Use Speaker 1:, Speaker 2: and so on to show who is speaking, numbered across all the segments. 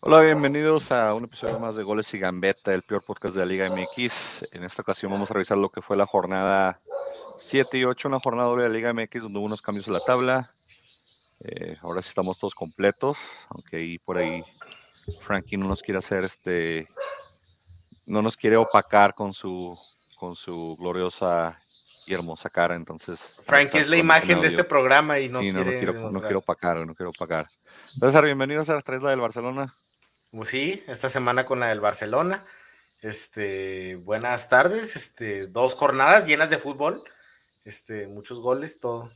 Speaker 1: Hola, bienvenidos a un episodio más de Goles y Gambetta, el peor podcast de la Liga MX. En esta ocasión vamos a revisar lo que fue la jornada 7 y 8, una jornada doble de la Liga MX donde hubo unos cambios en la tabla. Eh, ahora sí estamos todos completos, aunque ahí por ahí Frankie no nos quiere hacer este, no nos quiere opacar con su, con su gloriosa y hermosa cara, entonces.
Speaker 2: Frankie es la imagen de este programa y no,
Speaker 1: sí, no,
Speaker 2: quiere
Speaker 1: no quiero, no quiero opacar, no quiero opacar. César, bienvenidos a la 3 del Barcelona.
Speaker 2: Pues sí, esta semana con la del Barcelona. Este, buenas tardes, este, dos jornadas llenas de fútbol, este, muchos goles, todo,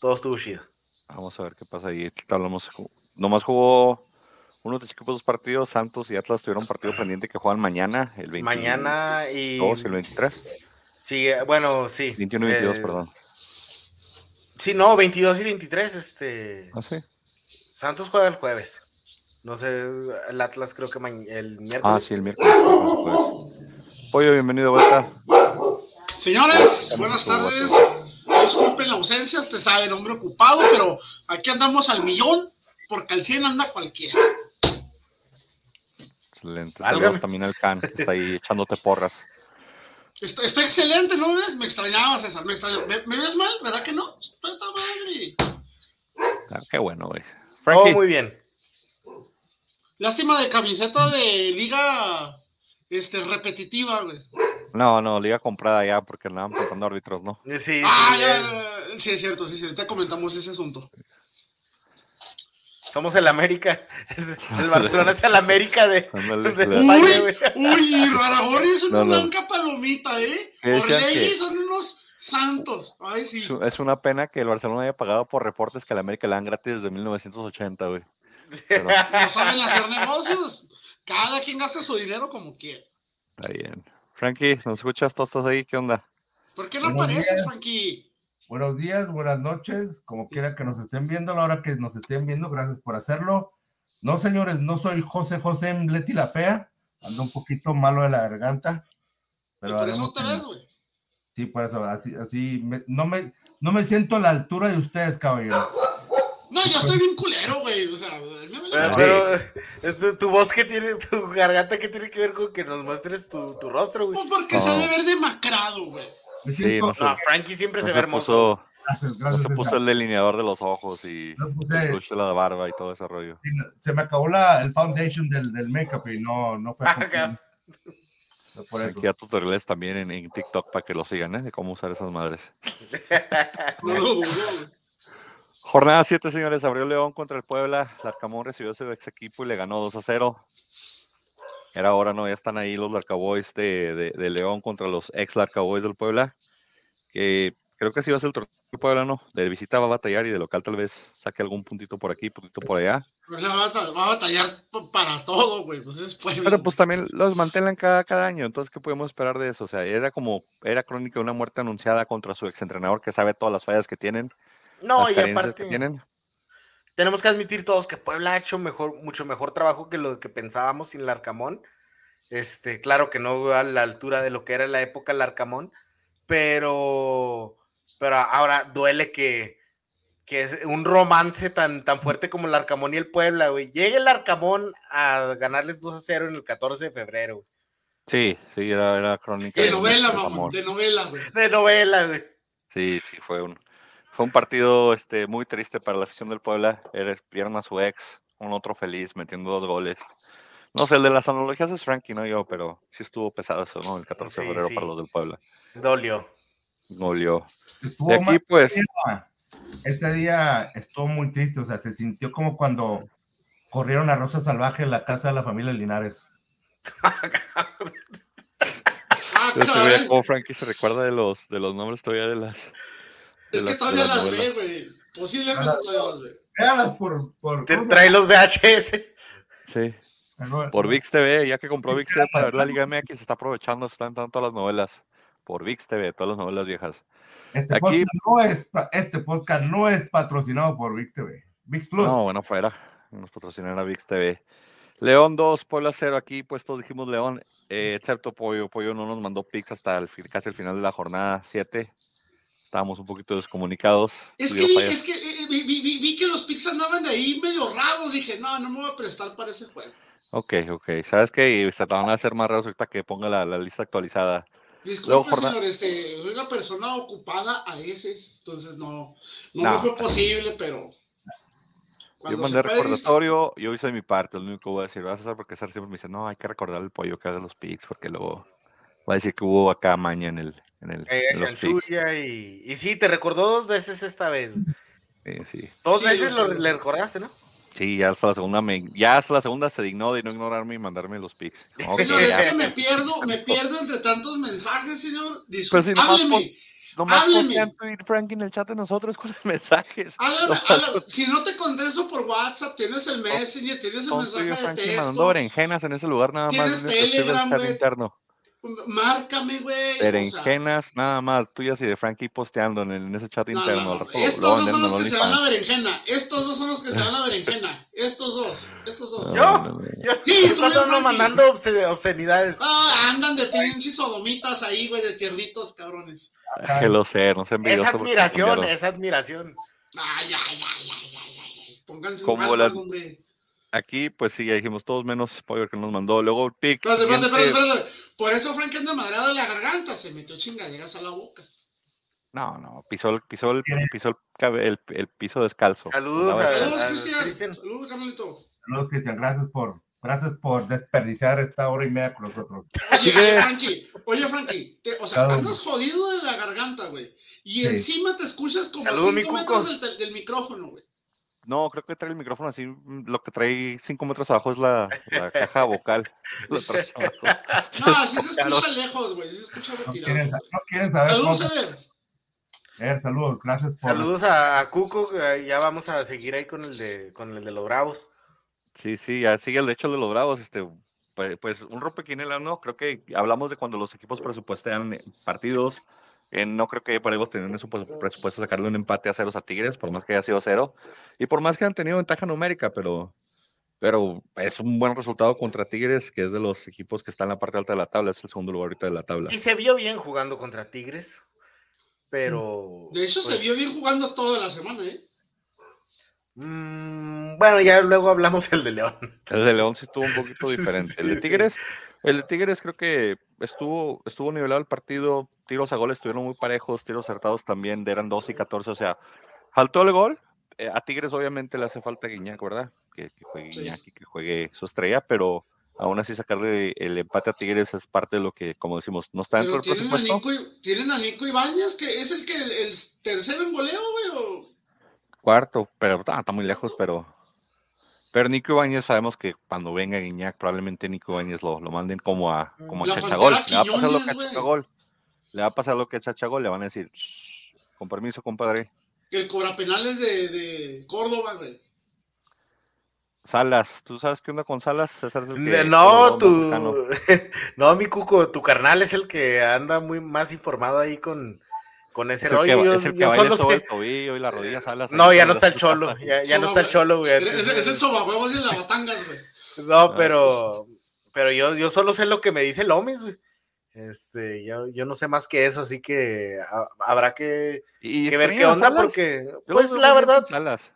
Speaker 2: todo estuvo chido.
Speaker 1: Vamos a ver qué pasa ahí. Hablamos, nomás jugó uno de los equipos dos partidos, Santos y Atlas tuvieron un partido pendiente que juegan mañana, el 22
Speaker 2: Mañana y
Speaker 1: y el 23.
Speaker 2: sí, eh, bueno, sí.
Speaker 1: 21 y 22,
Speaker 2: eh,
Speaker 1: perdón.
Speaker 2: Sí, no, 22 y 23, este,
Speaker 1: Ah, sí.
Speaker 2: Santos juega el jueves. No sé, el Atlas creo que el miércoles.
Speaker 1: Ah, sí, el miércoles. Pollo, bienvenido vuelta.
Speaker 3: Señores, buenas tardes. Disculpen la ausencia, usted sabe, hombre ocupado, pero aquí andamos al millón porque al 100 anda cualquiera.
Speaker 1: Excelente.
Speaker 2: Válgame.
Speaker 1: Saludos también al Can, que está ahí echándote porras.
Speaker 3: Estoy, estoy excelente, ¿no me ves? Me extrañaba, César, me extrañaba. ¿Me, me ves mal? ¿Verdad que no? Estoy tan madre.
Speaker 1: Ah, qué bueno, güey. Frankie,
Speaker 2: muy bien.
Speaker 3: Lástima de camiseta de liga este, repetitiva, güey.
Speaker 1: no, no, liga comprada ya porque andaban comprando árbitros, ¿no?
Speaker 2: Sí, sí,
Speaker 3: Ah,
Speaker 2: eh,
Speaker 3: ya, ya, ya. sí, es cierto, sí, sí, ahorita comentamos ese asunto.
Speaker 2: somos el América. El Barcelona es el América de, de
Speaker 1: le-
Speaker 2: España, güey.
Speaker 3: Uy, y Raragorri es una
Speaker 1: No, no.
Speaker 3: blanca palomita, ¿eh?
Speaker 1: ¿Qué decían
Speaker 3: Orlegui
Speaker 1: que-
Speaker 3: son unos santos. Ay, sí.
Speaker 1: Es una pena que el Barcelona haya pagado por reportes que al América le dan gratis desde 1980, güey. Pero
Speaker 3: No saben hacer negocios. Cada quien gasta su dinero como quiere.
Speaker 1: está bien. Frankie, ¿nos escuchas? ¿Tú estás ahí? ¿Qué onda?
Speaker 3: ¿Por qué no
Speaker 4: Buenos
Speaker 3: apareces,
Speaker 4: días.
Speaker 3: Frankie?
Speaker 4: Buenos días, buenas noches, como quiera que nos estén viendo, a la hora que nos estén viendo, gracias por hacerlo. No, señores, no soy José José Leti la Fea, ando un poquito malo de la garganta, pero
Speaker 3: por eso te ves, güey.
Speaker 4: sí, por eso, así, así, me- no, me, no me siento a la altura de ustedes, caballero.
Speaker 3: No, yo estoy bien culero, güey. O sea, me
Speaker 2: Pero, pero, eh, tu, tu voz que tiene, tu garganta que tiene que ver con que nos muestres tu, tu rostro, güey.
Speaker 3: Pues porque se debe ver demacrado, güey.
Speaker 1: Sí, no
Speaker 2: Frankie siempre
Speaker 1: No
Speaker 2: se
Speaker 1: se
Speaker 2: ve hermoso.
Speaker 1: puso,
Speaker 4: gracias,
Speaker 1: no
Speaker 4: gracias,
Speaker 1: se puso el delineador de los ojos y
Speaker 4: No
Speaker 1: el
Speaker 4: puse-
Speaker 1: la barba y todo ese rollo.
Speaker 4: se me acabó la, el foundation del, del make-up y no, no fue por eso.
Speaker 1: Aquí da tutoriales también en, en TikTok para que lo sigan, ¿eh? De cómo usar esas madres.
Speaker 3: No.
Speaker 1: Jornada 7, señores. Abrió León contra el Puebla. Larcamón recibió su ex equipo y le ganó 2 a 0. Era hora, ¿no? Ya están ahí los Larcaboys de, de, de León contra los ex Larcaboys del Puebla. Que creo que sí va a ser el torneo del Puebla, ¿no? De visita va a batallar y de local tal vez saque algún puntito por aquí, puntito por allá.
Speaker 3: Pues la va, a batallar para todo, güey. Pues es pueblo.
Speaker 1: Pero pues también los mantelan cada, cada año, entonces ¿qué podemos esperar de eso? O sea, era como, era crónica de una muerte anunciada contra su exentrenador que sabe todas las fallas que tienen,
Speaker 2: No,
Speaker 1: las
Speaker 2: y aparte,
Speaker 1: que tienen.
Speaker 2: tenemos que admitir todos que Puebla ha hecho mejor, mucho mejor trabajo que lo que pensábamos sin Larcamón. Este, claro que no a la altura de lo que era en la época Larcamón, pero, pero ahora duele que, que es un romance tan, tan fuerte como el Arcamón y el Puebla, güey. Llegue el Arcamón a ganarles 2 a 0 en el 14 de febrero, güey.
Speaker 1: Sí, sí, era, era crónica
Speaker 3: De
Speaker 1: de
Speaker 3: novela, mamón. De novela, güey.
Speaker 2: De novela, güey.
Speaker 1: Sí, sí, fue un, fue un partido este, muy triste para la afición del Puebla. Era, vieron a su ex, un otro feliz, metiendo dos goles. No sé, el de las analogías es Frankie, no yo, pero sí estuvo pesado eso, ¿no? El 14
Speaker 2: Sí,
Speaker 1: de febrero
Speaker 2: sí.
Speaker 1: para los del Puebla.
Speaker 2: Dolió.
Speaker 1: Golió.
Speaker 4: Estuvo
Speaker 1: De aquí,
Speaker 4: más-
Speaker 1: pues,
Speaker 4: ese día estuvo muy triste, o sea, se sintió como cuando corrieron a Rosa Salvaje en la casa de la familia Linares.
Speaker 3: Ah,
Speaker 1: yo te veía cómo Frankie se recuerda de los, de los nombres todavía de las.
Speaker 3: Es que
Speaker 1: las-
Speaker 3: todavía
Speaker 1: las
Speaker 3: las ve, güey. Posiblemente
Speaker 4: Ah.
Speaker 3: todavía las ve.
Speaker 4: Véanlas por... por
Speaker 2: Te
Speaker 4: ¿cómo se
Speaker 2: trae los VHS.
Speaker 1: Sí,
Speaker 4: llama?
Speaker 1: por VIX TV, ya que compró VIX TV para ver la Liga MX, se está aprovechando, están todas las novelas. Por VIX TV, todas las novelas viejas.
Speaker 4: Este,
Speaker 1: Aquí-
Speaker 4: podcast no es, este podcast no es patrocinado por VIX TV. VIX Plus.
Speaker 1: No, bueno, fuera. Nos patrocinará VIX TV. León 2, Puebla 0. Aquí, pues todos dijimos León, eh, excepto Pollo. Pollo no nos mandó picks hasta el, casi el final de la jornada 7. Estábamos un poquito descomunicados.
Speaker 3: Es que, vi- es que eh, vi, vi, vi, vi que los picks andaban ahí medio raros. Dije, no, no me voy a prestar para ese juego.
Speaker 1: Ok, ok. ¿Sabes qué? Y se te van a hacer más raros ahorita que ponga la, la lista actualizada.
Speaker 3: Disculpe,
Speaker 1: Luego, jornada-
Speaker 3: señor, este, soy una persona ocupada a veces, entonces no, no,
Speaker 1: No,
Speaker 3: me fue posible, pero.
Speaker 1: Yo
Speaker 3: cuando
Speaker 1: mandé
Speaker 3: se puede,
Speaker 1: recordatorio, yo hice mi parte, lo único que voy a decir, vas a hacer porque César siempre me dice, no, hay que recordar el pollo que hace los picks, porque luego va a decir que hubo acá maña en el, en el
Speaker 2: Eh,
Speaker 1: en
Speaker 2: y, y sí, te recordó dos veces esta vez.
Speaker 1: Sí, sí.
Speaker 2: Dos
Speaker 3: Sí,
Speaker 2: veces lo- le recordaste, ¿no?
Speaker 1: Sí, ya hasta la segunda me, ya hasta la segunda se dignó de no ignorarme y mandarme los picks. Ok,
Speaker 3: Señor, es que me pierdo, me pierdo entre tantos mensajes, señor.
Speaker 1: Pero si
Speaker 3: Disculpe,
Speaker 1: nomás
Speaker 3: hábleme,
Speaker 1: Nomás
Speaker 3: hábleme.
Speaker 1: Frank en el chat de nosotros con los mensajes.
Speaker 3: háblame. Si no te contesto por WhatsApp, tienes el Messenger, tienes el mensaje de
Speaker 1: Frankie mandando
Speaker 3: texto.
Speaker 1: berenjenas en ese lugar nada más.
Speaker 3: Tienes
Speaker 1: en del
Speaker 3: Telegram,
Speaker 1: interno.
Speaker 3: Márcame, güey. o sea,
Speaker 1: Berenjenas nada más, tuyas y de Frankie posteando en, el- en ese chat
Speaker 3: No,
Speaker 1: interno.
Speaker 3: no, no. Estos
Speaker 1: lo
Speaker 3: dos son los que se dan la
Speaker 1: OnlyFans.
Speaker 3: berenjena. Estos dos son los que se dan la berenjena. Estos dos. Estos dos.
Speaker 2: ¿Yo?
Speaker 1: No, no, no.
Speaker 2: Yo,
Speaker 3: Sí, tú
Speaker 2: ando mandando obsce- obscenidades.
Speaker 3: Ah, andan de pinches sodomitas ahí, güey, de tierritos, cabrones.
Speaker 1: Que lo sé, no se
Speaker 2: Es admiración, es admiración.
Speaker 3: Ay, ay, ay, ay, ay, ay, ay. Pónganse un alma,
Speaker 1: la-
Speaker 3: hombre.
Speaker 1: Aquí, pues sí, ya dijimos todos menos Power que nos mandó. Luego el pick.
Speaker 3: Espérate, espérate, espérate. Por eso Frank anda madrado de la garganta. Se metió chingaderas a la boca.
Speaker 1: No, no, pisó el, pisó el, pisó el, cabe- el- el piso descalzo.
Speaker 2: Saludos
Speaker 3: Saludos,
Speaker 2: al
Speaker 3: Cristian. Saludos, Carmelito.
Speaker 4: Saludos, Cristian. Gracias por, gracias por desperdiciar esta hora y media con nosotros.
Speaker 3: Oye,
Speaker 1: ¿Qué
Speaker 3: oye? Frankie, oye, Frankie, te- o sea, andas jodido de la garganta, güey. Y
Speaker 4: Sí.
Speaker 3: encima te escuchas como
Speaker 2: Saludos, mi
Speaker 3: cinco
Speaker 2: Cuco.
Speaker 3: metros del, tel- del micrófono, güey.
Speaker 1: No, creo que trae el micrófono así. mm, Lo que trae cinco metros abajo es la, la caja vocal. Lo trae abajo.
Speaker 3: No, así se
Speaker 1: Claro.
Speaker 3: escucha lejos, güey. Sí se escucha
Speaker 4: No
Speaker 3: retirado.
Speaker 4: quieren, no quieren saber
Speaker 3: Saludos. Eder.
Speaker 4: Saludos, gracias por.
Speaker 2: Saludos a, a Cuco, eh, ya vamos a seguir ahí con el de, con el de los Bravos.
Speaker 1: Sí, sí, ya sigue el hecho de los bravos. Este, pues, pues un rompequinela, ¿no? Creo que hablamos de cuando los equipos presupuestean eh, partidos. Eh, no creo que podemos tener en su pues, presupuesto sacarle un empate a ceros a Tigres, por más que haya sido cero. Y por más que han tenido ventaja numérica, pero, pero es un buen resultado contra Tigres, que es de los equipos que están en la parte alta de la tabla, es el segundo lugar ahorita de la tabla.
Speaker 2: Y se vio bien jugando contra Tigres, pero...
Speaker 3: De hecho,
Speaker 2: pues,
Speaker 3: se vio bien jugando toda la semana, ¿eh?
Speaker 2: mm, bueno, ya luego hablamos el de León.
Speaker 1: El de León sí estuvo un poquito diferente. El de
Speaker 2: sí.
Speaker 1: Tigres, el de Tigres creo que estuvo, estuvo nivelado el partido, tiros a goles estuvieron muy parejos, tiros acertados también, eran 2 y 14, o sea, faltó el gol. eh, a Tigres obviamente le hace falta Guiñac, ¿verdad? Que, que juegue. Guiñac y que juegue su estrella, pero aún así sacarle el empate a Tigres es parte de lo que, como decimos, no está dentro del
Speaker 3: a,
Speaker 1: presupuesto.
Speaker 3: Nico, tienen a Nico Ibáñez, que es el que el, el tercero en goleo, güey. o-
Speaker 1: Cuarto, pero ah, está muy lejos, pero... Pero Nico Ibáñez sabemos que cuando venga Guiñac, probablemente Nico Ibáñez lo, lo manden como a, como a Chachagol. Le va a pasar lo que a. Chachagol. Le va a pasar lo que a Chachagol. Le van a decir, "Shh, con permiso, compadre.
Speaker 3: El cobrapenales de, de Córdoba, güey.
Speaker 1: Salas, ¿tú sabes qué onda con Salas? César es el que-
Speaker 2: No, tu... no, mi Cuco, tu carnal es el que anda muy más informado ahí con, con ese
Speaker 1: Es que,
Speaker 2: rollo. Yo,
Speaker 1: es el que
Speaker 2: yo
Speaker 1: baila
Speaker 2: solo sé-
Speaker 1: el tobillo y la rodilla Salas.
Speaker 2: No, ya no está el cholo, ya, ya no está el cholo, güey.
Speaker 3: Es, es el sobahuevos y la batangas, güey.
Speaker 2: No, pero, pero yo, yo solo sé lo que me dice Lomis, güey. Este, yo, yo no sé más que eso, así que ha- habrá que,
Speaker 1: Y
Speaker 2: que ver qué onda,
Speaker 1: Salas.
Speaker 2: porque, pues la verdad,
Speaker 1: Salas.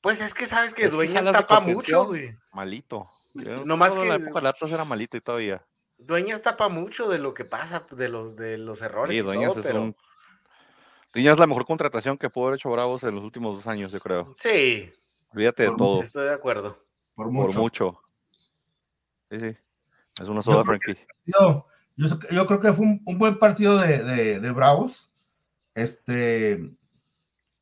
Speaker 2: pues es que sabes que
Speaker 1: Es que
Speaker 2: Dueñas tapa mucho, güey.
Speaker 1: Malito. Yo
Speaker 2: No más
Speaker 1: recuerdo la
Speaker 2: que-
Speaker 1: época de Atlas era malito y todavía.
Speaker 2: Dueñas tapa mucho de lo que pasa, de los, de los errores
Speaker 1: Sí,
Speaker 2: y
Speaker 1: Dueñas
Speaker 2: todo,
Speaker 1: es
Speaker 2: pero
Speaker 1: un- Dueñas es la mejor contratación que pudo haber hecho Bravos en los últimos dos años, yo creo.
Speaker 2: sí,
Speaker 1: Olvídate de todo.
Speaker 2: estoy de acuerdo.
Speaker 4: por
Speaker 1: Por
Speaker 4: mucho.
Speaker 1: mucho. Sí, sí. Es una soda, Frankie.
Speaker 4: Yo, yo, creo que fue un, un buen partido de, de- de Bravos. Este,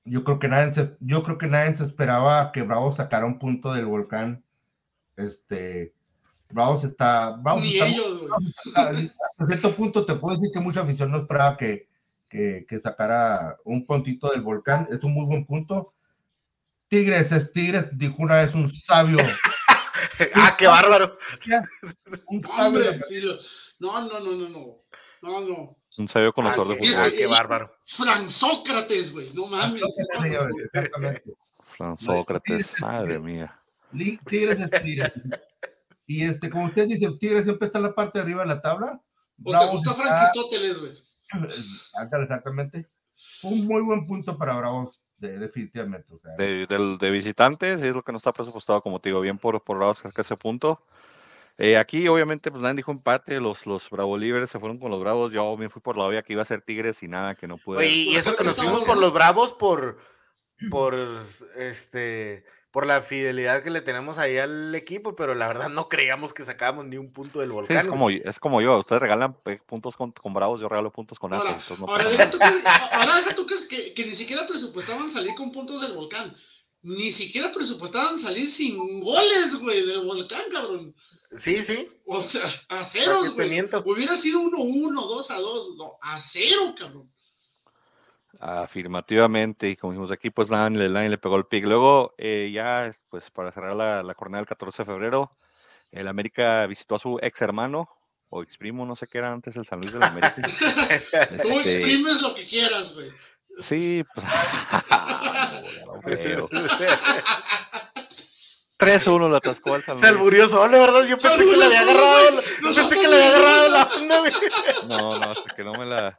Speaker 4: yo creo que nadie se, yo creo que nadie se esperaba que Bravos sacara un punto del volcán. Este, Bravos está, Bravos
Speaker 3: Ni
Speaker 4: está-
Speaker 3: ellos, güey.
Speaker 4: hasta cierto punto te puedo decir que mucha afición no esperaba que, que, que sacara un puntito del volcán. Es un muy buen punto. Tigres es Tigres, dijo una vez un sabio.
Speaker 2: ah, qué bárbaro.
Speaker 4: Un sabio
Speaker 3: Hombre, y lo- no, no, no, no, no. No, no.
Speaker 1: Un sabio conocedor
Speaker 2: Ah,
Speaker 1: de fútbol.
Speaker 2: qué bárbaro.
Speaker 3: Fran Sócrates, güey. No mames.
Speaker 1: Fran Sócrates. Madre mía.
Speaker 4: Tigres es Tigres. Y este, como usted dice, Tigres siempre está en la parte de arriba de la tabla.
Speaker 3: O te gusta
Speaker 4: está-
Speaker 3: Franquistóteles, güey.
Speaker 4: Exactamente. un muy buen punto para Bravos, definitivamente.
Speaker 1: de, de, visitantes, es lo que no está presupuestado, como te digo, bien por, por Bravos que ese punto. Eh, aquí, obviamente, pues nadie dijo empate, los, los Bravo Libres se fueron con los Bravos, yo me fui por la obvia que iba a ser Tigres y nada, que no pude.
Speaker 2: y eso que nos fuimos por los Bravos por, por este por la fidelidad que le tenemos ahí al equipo, pero la verdad no creíamos que sacábamos ni un punto del volcán.
Speaker 1: es, como, es como yo, ustedes regalan puntos con, Bravos, yo regalo puntos con
Speaker 3: Ahora, ahora, tú, que, tú que, que, ni siquiera presupuestaban salir con puntos del volcán. Ni siquiera presupuestaban salir sin goles, güey, del volcán, cabrón.
Speaker 2: Sí, sí.
Speaker 3: O sea, a cero, güey. Hubiera sido 1-1, 2-2, no, a cero, cabrón.
Speaker 1: Afirmativamente, y como dijimos aquí, pues nadie, le pegó el pick. Luego, eh, ya, pues para cerrar la, la, jornada del 14 de febrero, el América visitó a su ex hermano, o ex primo, no sé qué era antes, el San Luis de la América.
Speaker 3: Tú este exprimes lo que quieras, güey.
Speaker 1: Sí, pues. 3-1 la atascó al San
Speaker 2: Se alburió solo, ¿verdad? Yo pensé que le había agarrado. Yo pensé que le había agarrado la onda,
Speaker 1: No, no, hasta que no me la.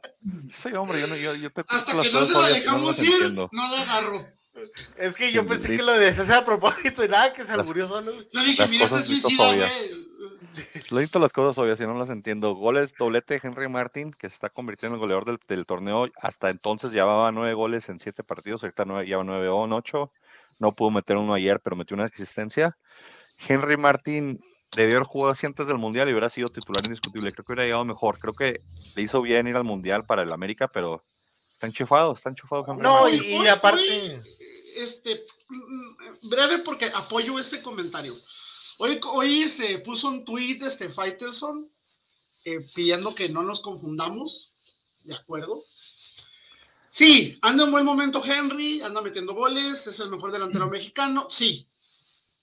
Speaker 1: Sí, hombre, yo, no, yo, yo te
Speaker 3: Hasta que no se la dejamos ir, no la agarro.
Speaker 2: Es que yo pensé que lo decías a propósito y nada, que se alburió solo.
Speaker 3: Yo dije, mira, este suicida, güey.
Speaker 1: Lo dicho las cosas obvias, si no las entiendo. Goles, doblete de Henry Martin, que se está convirtiendo en el goleador del, del torneo. Hasta entonces llevaba nueve goles en siete partidos, ahorita nueve, lleva nueve o ocho no pudo meter uno ayer, pero metió una existencia. Henry Martin debió haber jugado así antes del Mundial y hubiera sido titular indiscutible. Creo que hubiera llegado mejor. Creo que le hizo bien ir al Mundial para el América, pero está enchufado, está enchufado.
Speaker 2: no, y, aparte...
Speaker 3: este, breve porque apoyo este comentario. Hoy, hoy se puso un tweet este Faitelson eh, pidiendo que no nos confundamos, ¿de acuerdo? Sí, anda en buen momento Henry, anda metiendo goles, es el mejor delantero mexicano, sí.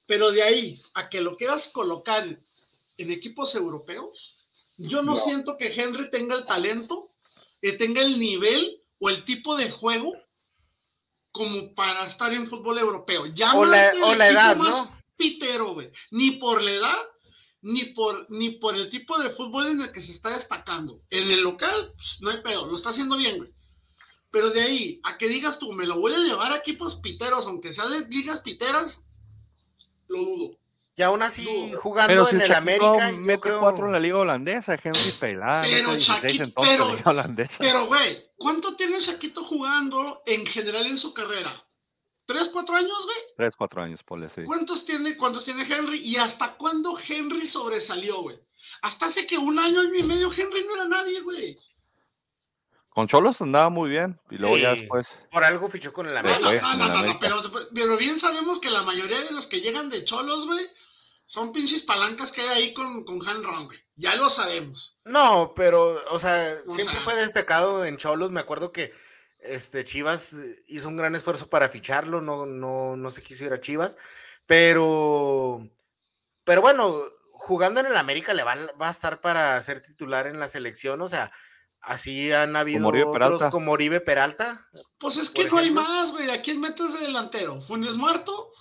Speaker 3: Pero de ahí a que lo quieras colocar en equipos europeos, yo no, siento que Henry tenga el talento, que tenga el nivel o el tipo de juego como para estar en fútbol europeo. Ya
Speaker 2: o la, edad, ¿no?
Speaker 3: Pitero, güey. Ni por la edad, ni por, ni por el tipo de fútbol en el que se está destacando. En el local, pues, no hay pedo, lo está haciendo bien, güey. Pero de ahí a que digas tú, me lo voy a llevar a equipos piteros, aunque sea de ligas piteras, lo dudo.
Speaker 2: Y aún así, jugando en el América.
Speaker 1: Mete creo... cuatro en la Liga Holandesa, Henry Pelada.
Speaker 3: Pero, entonces, pero, güey, ¿cuánto tiene Chaquito jugando en general en su carrera? ¿Tres, cuatro años, güey?
Speaker 1: Tres, cuatro años, Pole, sí.
Speaker 3: ¿Cuántos tiene, ¿Cuántos tiene Henry? ¿Y hasta cuándo Henry sobresalió, güey? Hasta hace que un año, año y medio Henry no era nadie, güey.
Speaker 1: Con Cholos andaba muy bien y luego ya después.
Speaker 2: Por algo fichó con el
Speaker 3: América. No, no, no, no, pero, bien sabemos que la mayoría de los que llegan de Cholos, güey, son pinches palancas que hay ahí con, con Han Ron, güey. Ya lo sabemos.
Speaker 2: No, pero, o sea, siempre fue destacado en Cholos. Me acuerdo que este Chivas hizo un gran esfuerzo para ficharlo, no, no, no se quiso ir a Chivas, pero, pero bueno, jugando en el América le va, va a estar para ser titular en la selección, o sea, Así han habido como otros como Oribe Peralta.
Speaker 3: Pues es que no hay más, güey. ¿A quién metes de delantero? ¿Funes Muerto?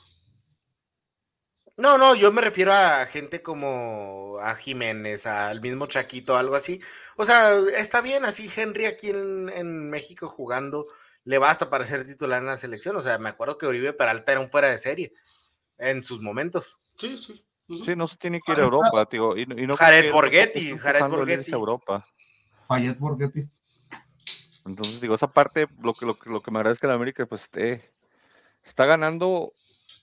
Speaker 2: No, no, yo me refiero a gente como a Jiménez, al mismo Chaquito, algo así. O sea, está bien así Henry aquí en, México jugando, le basta para ser titular en la selección. O sea, me acuerdo que Oribe Peralta era un fuera de serie en sus momentos.
Speaker 3: Sí, sí.
Speaker 1: Sí, no se tiene que ir a Europa, tío. Y, y no
Speaker 2: Jared Borghetti, Jared Borghetti.
Speaker 1: Europa.
Speaker 4: Fayette Borghetti.
Speaker 1: Entonces, digo, esa parte, lo que, lo, lo que me que la América pues esté, está ganando,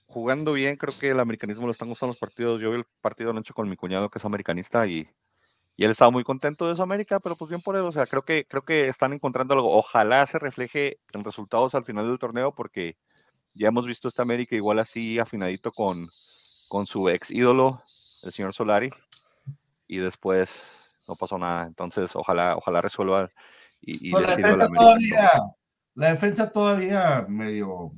Speaker 1: jugando bien. Creo que el americanismo lo están gustando los partidos. Yo vi el partido anoche con mi cuñado que es americanista y, y él estaba muy contento de eso América, pero pues bien por él. O sea, creo que, creo que están encontrando algo. Ojalá se refleje en resultados al final del torneo porque ya hemos visto esta América igual así afinadito con, con su ex ídolo, el señor Solari. Y después no pasó nada. Entonces, ojalá, ojalá resuelva y, y
Speaker 4: la, defensa todavía, la defensa todavía medio.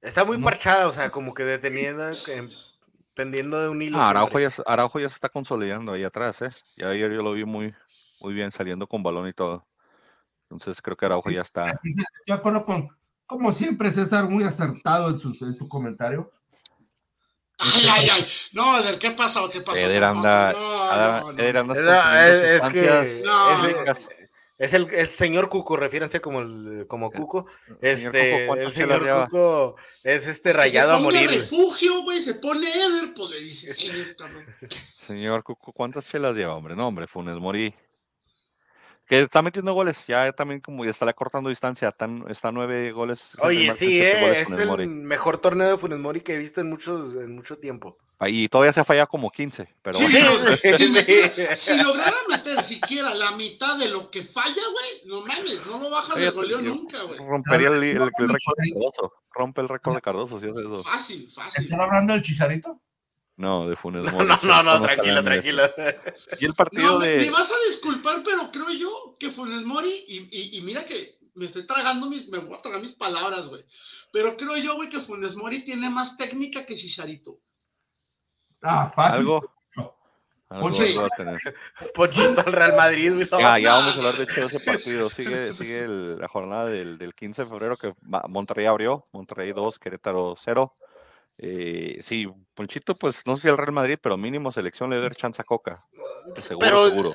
Speaker 2: Está muy parchada, o sea, como que deteniendo, pendiendo de un hilo.
Speaker 1: Ah, Araujo, ya, Araujo ya se está consolidando ahí atrás, ¿eh? Ya ayer yo lo vi muy, muy bien saliendo con balón y todo. Entonces creo que Araujo ya está.
Speaker 4: Yo acuerdo con, como siempre, César, muy acertado en su, en su comentario.
Speaker 3: Ay, ay, ay. No, Eder, ¿qué pasó? ¿Qué pasó?
Speaker 1: Eder anda.
Speaker 2: No, no, no, es, que. Es el, el señor Cuco, refiérense como, el, como Cuco.
Speaker 1: Señor
Speaker 2: Este,
Speaker 1: Cuco,
Speaker 2: el
Speaker 1: ¿cuántas chelas
Speaker 2: señor? Cuco es este rayado a
Speaker 3: se pone
Speaker 2: morir.
Speaker 3: refugio, güey, se pone Eder, pues le Eder.
Speaker 1: Señor Cuco, ¿cuántas chelas lleva, hombre? No, hombre, Funes Mori. Que está metiendo goles, ya también como ya está cortando distancia, tan, está nueve goles.
Speaker 2: Oye, sí, eh,
Speaker 1: goles
Speaker 2: es el
Speaker 1: Mori.
Speaker 2: mejor torneo de Funes Mori que he visto en, muchos, en mucho tiempo.
Speaker 1: Y todavía se falla como 15, pero
Speaker 3: Sí,
Speaker 1: bueno.
Speaker 2: Sí,
Speaker 3: Si, metiera- si lograra meter siquiera la mitad de lo que falla, güey, no mames, no lo bajas de
Speaker 1: Oye,
Speaker 3: goleo
Speaker 1: yo-
Speaker 3: nunca, güey.
Speaker 1: rompería el, el- el
Speaker 4: No,
Speaker 1: récord de. Cardoso. Rompe el récord de Cardoso, si hace eso.
Speaker 3: Fácil, fácil.
Speaker 4: ¿Están hablando del chicharito?
Speaker 1: No, de Funes
Speaker 2: No,
Speaker 1: Mori.
Speaker 2: no, no, no,
Speaker 1: Estamos
Speaker 2: tranquilo, tranquilo.
Speaker 1: Y el partido
Speaker 3: No, me,
Speaker 1: de.
Speaker 3: me vas a disculpar, pero creo yo que Funes Mori, y, y- y mira que me estoy tragando mis, me voy a tragar mis palabras, güey. Pero creo yo, güey, que Funes Mori tiene más técnica que Chicharito.
Speaker 4: Ah, fácil.
Speaker 1: Algo. Algo,
Speaker 4: Pues.
Speaker 2: Pochito al Real Madrid, güey.
Speaker 1: Ya, ya vamos a hablar de hecho de ese partido. Sigue, sigue el- la jornada del, del 15 de febrero que Monterrey abrió. Monterrey 2, Querétaro 0. Eh, sí, Ponchito, pues no sé si el Real Madrid, pero mínimo selección le debe dar chance a Coca. Seguro,
Speaker 2: pero,
Speaker 1: seguro.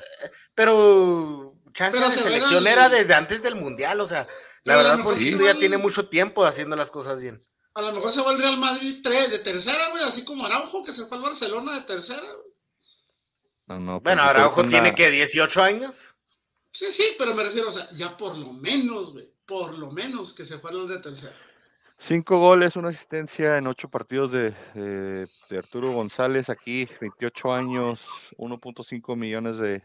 Speaker 2: pero chance
Speaker 3: Pero
Speaker 2: de
Speaker 3: se
Speaker 2: selección
Speaker 3: el-
Speaker 2: era desde antes del Mundial, o sea, la
Speaker 3: Pero
Speaker 2: verdad,
Speaker 3: sí,
Speaker 2: ya tiene mucho tiempo haciendo las cosas bien.
Speaker 3: A lo mejor se va el Real Madrid 3 de tercera, güey, así como Araujo, que se fue al Barcelona de tercera. güey.
Speaker 1: No, no,
Speaker 2: Bueno,
Speaker 1: Ponchito
Speaker 2: Araujo
Speaker 1: una-
Speaker 2: tiene que 18 años.
Speaker 3: Sí, sí, pero me refiero, o sea, ya por lo menos, güey, por lo menos que se fue al de tercera.
Speaker 1: Cinco goles, una asistencia en ocho partidos de, de- de Arturo González aquí, 28 años, 1.5 millones de...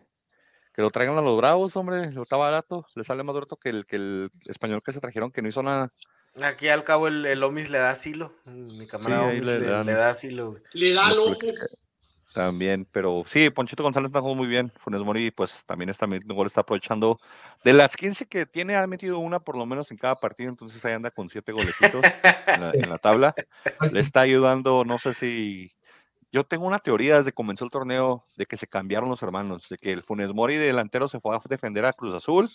Speaker 1: Que lo traigan a los Bravos, hombre, lo está barato, le sale más barato que el, que el español que se trajeron, que no hizo nada.
Speaker 2: Aquí al cabo el, el Omis le da asilo. Mi camarada
Speaker 1: Sí, ahí
Speaker 2: Omis
Speaker 1: le
Speaker 2: le,
Speaker 1: dan.
Speaker 2: le da asilo. güey.
Speaker 3: Le da al
Speaker 1: Los
Speaker 3: ojo.
Speaker 1: También, pero sí, Ponchito González está jugando muy bien. Funes Mori, pues también está metiendo gol, está aprovechando. De las 15 que tiene, ha metido una por lo menos en cada partido, entonces ahí anda con siete golecitos en, la, en la tabla. Le está ayudando, no sé si. Yo tengo una teoría desde que comenzó el torneo de que se cambiaron los hermanos, de que el Funes Mori delantero se fue a defender a Cruz Azul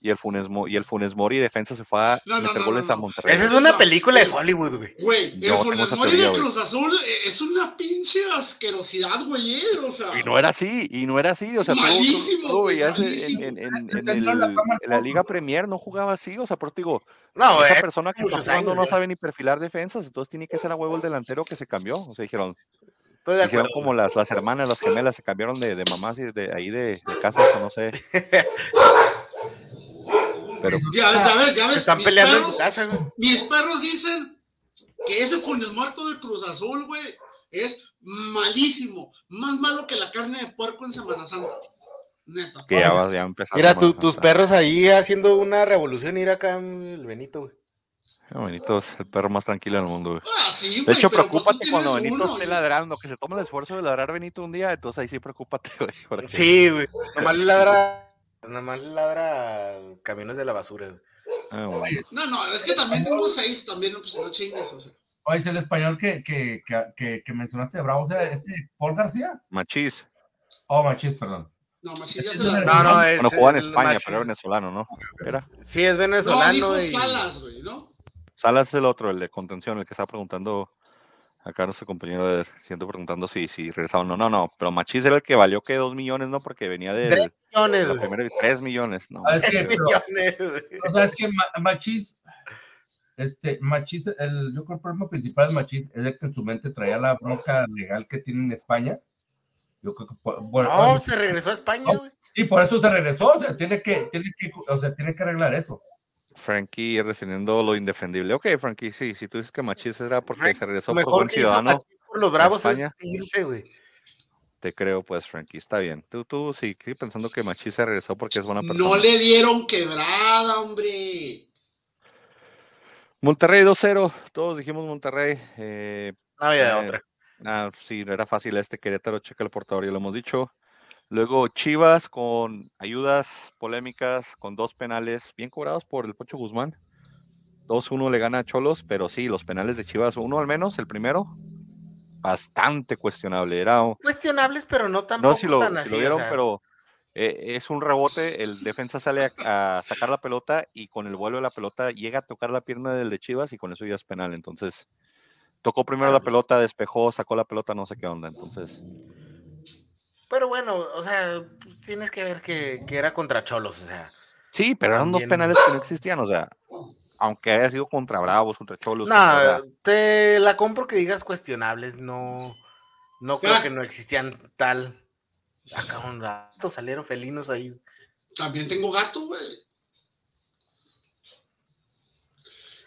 Speaker 1: y el Funes, Mo- y el Funes Mori defensa se fue a
Speaker 3: No,
Speaker 1: meter
Speaker 3: no,
Speaker 1: goles
Speaker 3: no,
Speaker 1: a. Monterrey.
Speaker 2: Esa es una
Speaker 3: No,
Speaker 2: película de. Hollywood, güey.
Speaker 3: Güey, el Funes Mori
Speaker 1: teoría,
Speaker 3: de
Speaker 1: güey.
Speaker 3: Cruz Azul eh, es una pinche asquerosidad, güey, eh, o sea.
Speaker 1: Y no era así, y no era así, o sea,
Speaker 3: Malísimo, güey,
Speaker 1: en, en- en- en el-
Speaker 4: la
Speaker 1: la Liga. Premier, no jugaba así, o sea, pero te digo,
Speaker 2: No,
Speaker 1: esa
Speaker 2: güey.
Speaker 1: persona que está jugando
Speaker 2: años
Speaker 1: no
Speaker 2: ya.
Speaker 1: sabe ni perfilar defensas, entonces tiene que ser a huevo el delantero que se cambió, o sea, dijeron,
Speaker 2: Estoy de
Speaker 1: hicieron
Speaker 2: acuerdo.
Speaker 1: como las, las hermanas, las gemelas, se cambiaron de, de mamás y de ahí de, de casas, o no sé. Pero
Speaker 3: Ya, ya ves, ya ves.
Speaker 2: Están
Speaker 3: mis
Speaker 2: peleando en
Speaker 3: perros-
Speaker 2: tu casa, güey.
Speaker 3: Mis perros dicen que ese Funes Muerto de Cruz Azul, güey, es malísimo. Más malo que la carne de puerco en Semana Santa. Neta.
Speaker 1: que ya va ya empezaron
Speaker 2: Mira, tu- tus perros ahí haciendo una revolución, ir acá en el Benito, güey.
Speaker 1: Ah, Benito es el perro más tranquilo del mundo, güey.
Speaker 3: Ah, sí,
Speaker 1: De
Speaker 3: güey,
Speaker 1: hecho,
Speaker 3: pero pues
Speaker 1: preocúpate cuando Benito
Speaker 3: uno,
Speaker 1: esté ladrando, que se tome el esfuerzo de ladrar Benito un día, entonces ahí sí preocúpate, güey. porque-
Speaker 2: Sí, güey. Nomás le ladra, nomás le ladra camiones de la basura.
Speaker 1: Ah, bueno.
Speaker 3: No, no, es que también tengo seis, también, pues no chingues, o sea.
Speaker 4: Oye, es el español que, que, que, que, mencionaste Bravo, o sea, este Paul García.
Speaker 1: Machís.
Speaker 4: Oh, Machis, perdón.
Speaker 3: No, Machín ya se
Speaker 4: No,
Speaker 3: la
Speaker 2: No, no, es.
Speaker 1: Bueno, jugaba en España,
Speaker 2: machi-
Speaker 1: pero era venezolano, ¿no? Era.
Speaker 2: Sí, es
Speaker 3: No,
Speaker 2: venezolano.
Speaker 3: dijo
Speaker 2: y...
Speaker 3: Salas, güey, ¿no?
Speaker 1: Salas es el otro, el de contención, el que está preguntando acá nuestro compañero de siento preguntando si, si regresaba o no. No, no, pero Machís era el que valió que dos millones, ¿no? Porque venía de,
Speaker 2: Tres
Speaker 1: de
Speaker 2: millones,
Speaker 1: primera tres millones, ¿no?
Speaker 4: Es que, pero,
Speaker 2: Millones, güey.
Speaker 4: o sea, es que Ma- Machis, este, Machis, el, yo creo que el problema principal de Machis es de que en su mente traía la bronca legal que tiene en España. Yo creo que, bueno,
Speaker 2: No, se regresó a España, güey.
Speaker 4: y por eso se regresó, o sea, tiene que, tiene que, o sea, tiene que arreglar eso.
Speaker 1: Frankie defendiendo lo indefendible. Ok, Frankie, sí, si tú dices que Machís era porque
Speaker 2: Frank,
Speaker 1: se regresó por buen ciudadano,
Speaker 2: por los bravos es
Speaker 1: España.
Speaker 2: irse, güey.
Speaker 1: te creo, pues, Frankie, está bien. Tú, tú, sí, pensando que Machís se regresó porque es buena persona.
Speaker 3: No le dieron quebrada, hombre.
Speaker 1: Monterrey 2-0, todos dijimos Monterrey. Eh,
Speaker 2: No había
Speaker 1: Eh,
Speaker 2: otra.
Speaker 1: Ah, sí, no era fácil este Querétaro, checa el portador, ya lo hemos dicho. Luego Chivas con ayudas polémicas, con dos penales bien cobrados por el Pocho Guzmán. 2-1 le gana a Cholos, pero sí, los penales de Chivas, uno al menos, el primero, bastante cuestionable. Era, un-
Speaker 2: Cuestionables, pero no
Speaker 1: no
Speaker 2: tampoco
Speaker 1: si lo,
Speaker 2: tan
Speaker 1: si
Speaker 2: así.
Speaker 1: lo
Speaker 2: o
Speaker 1: vieron,
Speaker 2: sea.
Speaker 1: pero eh, es un rebote, el defensa sale a, a sacar la pelota y con el vuelo de la pelota llega a tocar la pierna del de Chivas y con eso ya es penal. Entonces, tocó primero la pelota, despejó, sacó la pelota, no sé qué onda. Entonces,
Speaker 2: Pero bueno, o sea, pues, tienes que ver que, que era contra Cholos, o sea.
Speaker 1: Sí, pero eran dos penales que no existían, o sea, aunque haya sido contra Bravos, contra Cholos.
Speaker 2: No,
Speaker 1: contra-
Speaker 2: te la compro que digas cuestionables, no, no creo
Speaker 3: Ah.
Speaker 2: que no existían tal. Acá un rato salieron felinos ahí.
Speaker 3: También tengo gato, güey.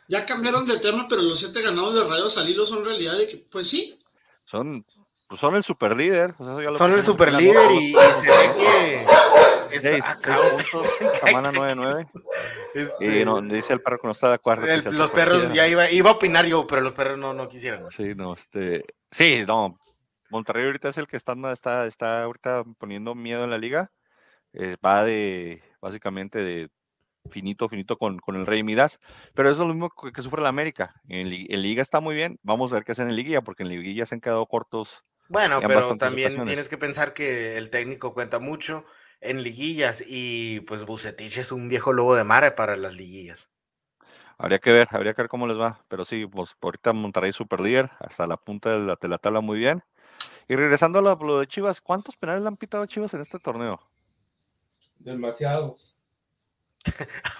Speaker 3: Ya cambiaron de tema, pero los siete ganados de Rayos al hilo son realidad de que, pues sí.
Speaker 1: son, pues son el super líder.
Speaker 2: Son el super líder y, y se ve que. está-
Speaker 1: Seis, seis puntos, semana 9-9.
Speaker 2: Este,
Speaker 1: Y no, dice el perro que no está de acuerdo.
Speaker 2: el- los perros ya iba, iba a opinar yo, pero los perros no, no quisieron.
Speaker 1: Sí, no, este. Sí, no. Monterrey ahorita es el que está, está, está ahorita poniendo miedo en la liga. Va de, básicamente, de finito, finito con, con el Rey Midas. Pero eso es lo mismo que, que sufre la América. En, en Liga está muy bien. Vamos a ver qué hacen en Liguilla, porque en Liguilla se han quedado cortos.
Speaker 2: Bueno,
Speaker 1: En
Speaker 2: pero también tienes que pensar que el técnico cuenta mucho en liguillas y pues Bucetich es un viejo lobo de mar para las liguillas.
Speaker 1: Habría que ver, habría que ver cómo les va. Pero sí, pues ahorita Monterrey super líder, hasta la punta de la, de la tabla muy bien. Y regresando a lo, lo de Chivas, ¿cuántos penales le han pitado a Chivas en este torneo?
Speaker 4: Demasiado.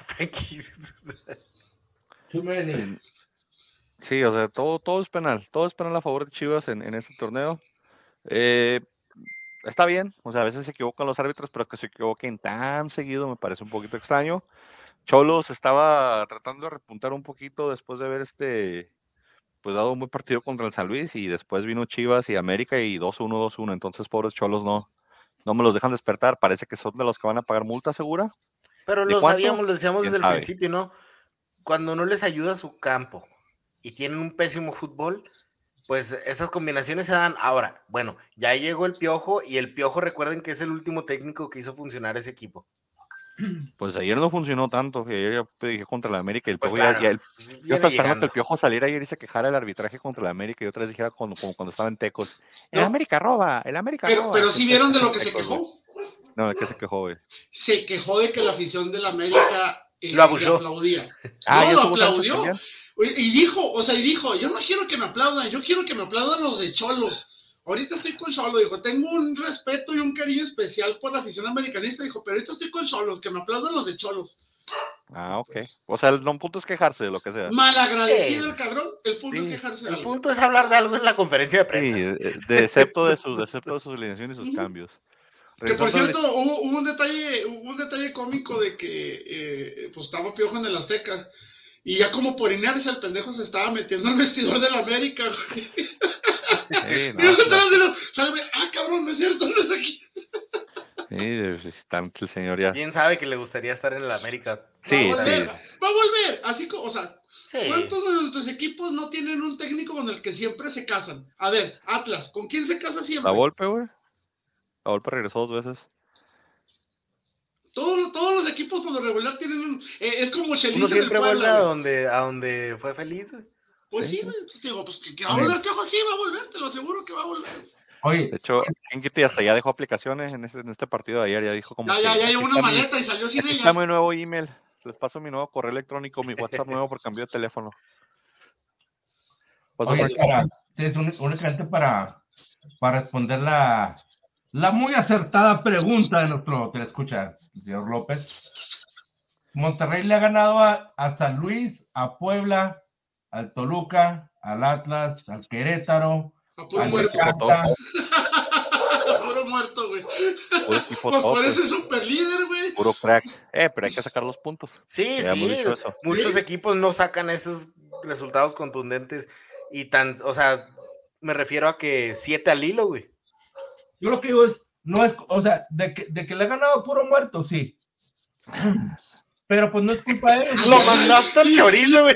Speaker 2: Frankie,
Speaker 4: Too many.
Speaker 1: Sí, o sea, todo, todo es penal, todo es penal a favor de Chivas en, en este torneo. Eh, está bien, o sea, a veces se equivocan los árbitros, pero que se equivoquen tan seguido me parece un poquito extraño. Cholos estaba tratando de repuntar un poquito después de haber este, pues dado un buen partido contra el San Luis y después vino Chivas y América y 2-1, 2-1, entonces pobres Cholos no, no me los dejan despertar, parece que son de los que van a pagar multa segura.
Speaker 2: Pero
Speaker 1: ¿De
Speaker 2: lo
Speaker 1: cuánto?
Speaker 2: sabíamos, lo decíamos
Speaker 1: ¿Quién
Speaker 2: desde el
Speaker 1: sabe?
Speaker 2: principio, ¿no? Cuando no les ayuda su campo y tienen un pésimo fútbol, pues esas combinaciones se dan. Ahora, bueno, ya llegó el Piojo y el Piojo, recuerden que es el último técnico que hizo funcionar ese equipo.
Speaker 1: Pues ayer no funcionó tanto, que ayer ya te dije contra la América y el
Speaker 2: Pues
Speaker 1: Piojo ya-
Speaker 2: claro,
Speaker 1: ya el
Speaker 2: pues,
Speaker 1: Yo estaba esperando que el Piojo saliera ayer y se quejara del arbitraje contra la América y otra vez dijera como cuando estaba en Tecos. El
Speaker 3: No.
Speaker 1: América roba, el América
Speaker 3: Pero,
Speaker 1: roba.
Speaker 3: pero sí vieron de lo que se quejó.
Speaker 1: No, ¿de qué se quejó, güey?
Speaker 3: Se quejó de que la afición de la América eh,
Speaker 2: Lo
Speaker 3: aplaudía.
Speaker 1: Ah,
Speaker 3: No,
Speaker 1: ¿ya
Speaker 3: lo aplaudió. Y dijo, o sea, y dijo, yo no quiero que me aplaudan, yo quiero que me aplaudan los de Cholos. Ahorita estoy con Cholos, dijo, tengo un respeto y un cariño especial por la afición americanista, dijo, pero ahorita estoy con Cholos, que me aplaudan los de Cholos.
Speaker 1: Ah, ok. O sea, el no punto es quejarse de lo que sea.
Speaker 3: Mal agradecido
Speaker 2: Sí.
Speaker 3: el cabrón, el punto
Speaker 1: Sí.
Speaker 3: es quejarse de
Speaker 2: El
Speaker 3: algo.
Speaker 2: punto es hablar de algo en la conferencia de
Speaker 1: Sí,
Speaker 2: prensa.
Speaker 1: eh, de, excepto de sus, de excepto de sus alineaciones y sus cambios.
Speaker 3: Que por cierto, hubo, hubo un detalle, hubo un detalle cómico de que eh, pues estaba Piojo en el Azteca. Y ya como por inercia el pendejo se estaba metiendo al vestidor del América, güey.
Speaker 1: Sí, no,
Speaker 3: Y
Speaker 1: claro.
Speaker 3: detrás de lo- salve, ah, cabrón, no es cierto, no es aquí.
Speaker 1: Sí, de- tan- el señor ya.
Speaker 2: ¿Quién sabe que le gustaría estar en el América?
Speaker 1: Sí,
Speaker 3: va a
Speaker 1: sí.
Speaker 3: volver, va a volver, así como, o sea,
Speaker 2: Sí.
Speaker 3: ¿cuántos de nuestros equipos no tienen un técnico con el que siempre se casan? A ver, Atlas, ¿con quién se casa siempre?
Speaker 1: La Volpe, güey. La Volpe regresó dos veces.
Speaker 3: Todos, todos los equipos por lo regular tienen un, eh, es como Chelis
Speaker 2: Uno
Speaker 3: el
Speaker 2: siempre vuelve a donde, a donde fue feliz. güey.
Speaker 3: Pues
Speaker 1: Sí.
Speaker 3: sí, pues digo, pues que, que va a volver Piojo, sí, va a volver, te lo aseguro que va a volver.
Speaker 4: Oye,
Speaker 1: De hecho, Kinkiti hasta ya dejó aplicaciones en este, en este partido de ayer. Ya dijo como.
Speaker 3: Ya,
Speaker 1: que,
Speaker 3: ya, ya
Speaker 1: "Aquí
Speaker 3: llevó una
Speaker 1: está mi-
Speaker 3: maleta y salió sin ella.
Speaker 1: está mi nuevo email. Les paso mi nuevo correo electrónico, mi WhatsApp nuevo por cambio de teléfono.
Speaker 4: Oye, para, es un- únicamente para, para responder la, la muy acertada pregunta de nuestro escucha, el señor López. Monterrey le ha ganado a, a San Luis, a Puebla, al Toluca, al Atlas, al Querétaro,
Speaker 3: A puro
Speaker 4: al
Speaker 3: muerto. Puro muerto, güey.
Speaker 1: Puro equipo
Speaker 3: Pues
Speaker 1: top,
Speaker 3: por
Speaker 1: eh,
Speaker 3: super líder, güey.
Speaker 1: puro crack. Eh, pero hay que sacar los puntos.
Speaker 2: Sí,
Speaker 1: Ya
Speaker 2: sí. Muchos
Speaker 3: Sí.
Speaker 2: equipos no sacan esos resultados contundentes y tan, o sea, me refiero a que siete al hilo, güey.
Speaker 4: Yo lo que digo es, no es, o sea, de que, de que le ha ganado puro muerto, sí. Pero pues no es culpa de ellos.
Speaker 2: Lo mandaste al chorizo, güey.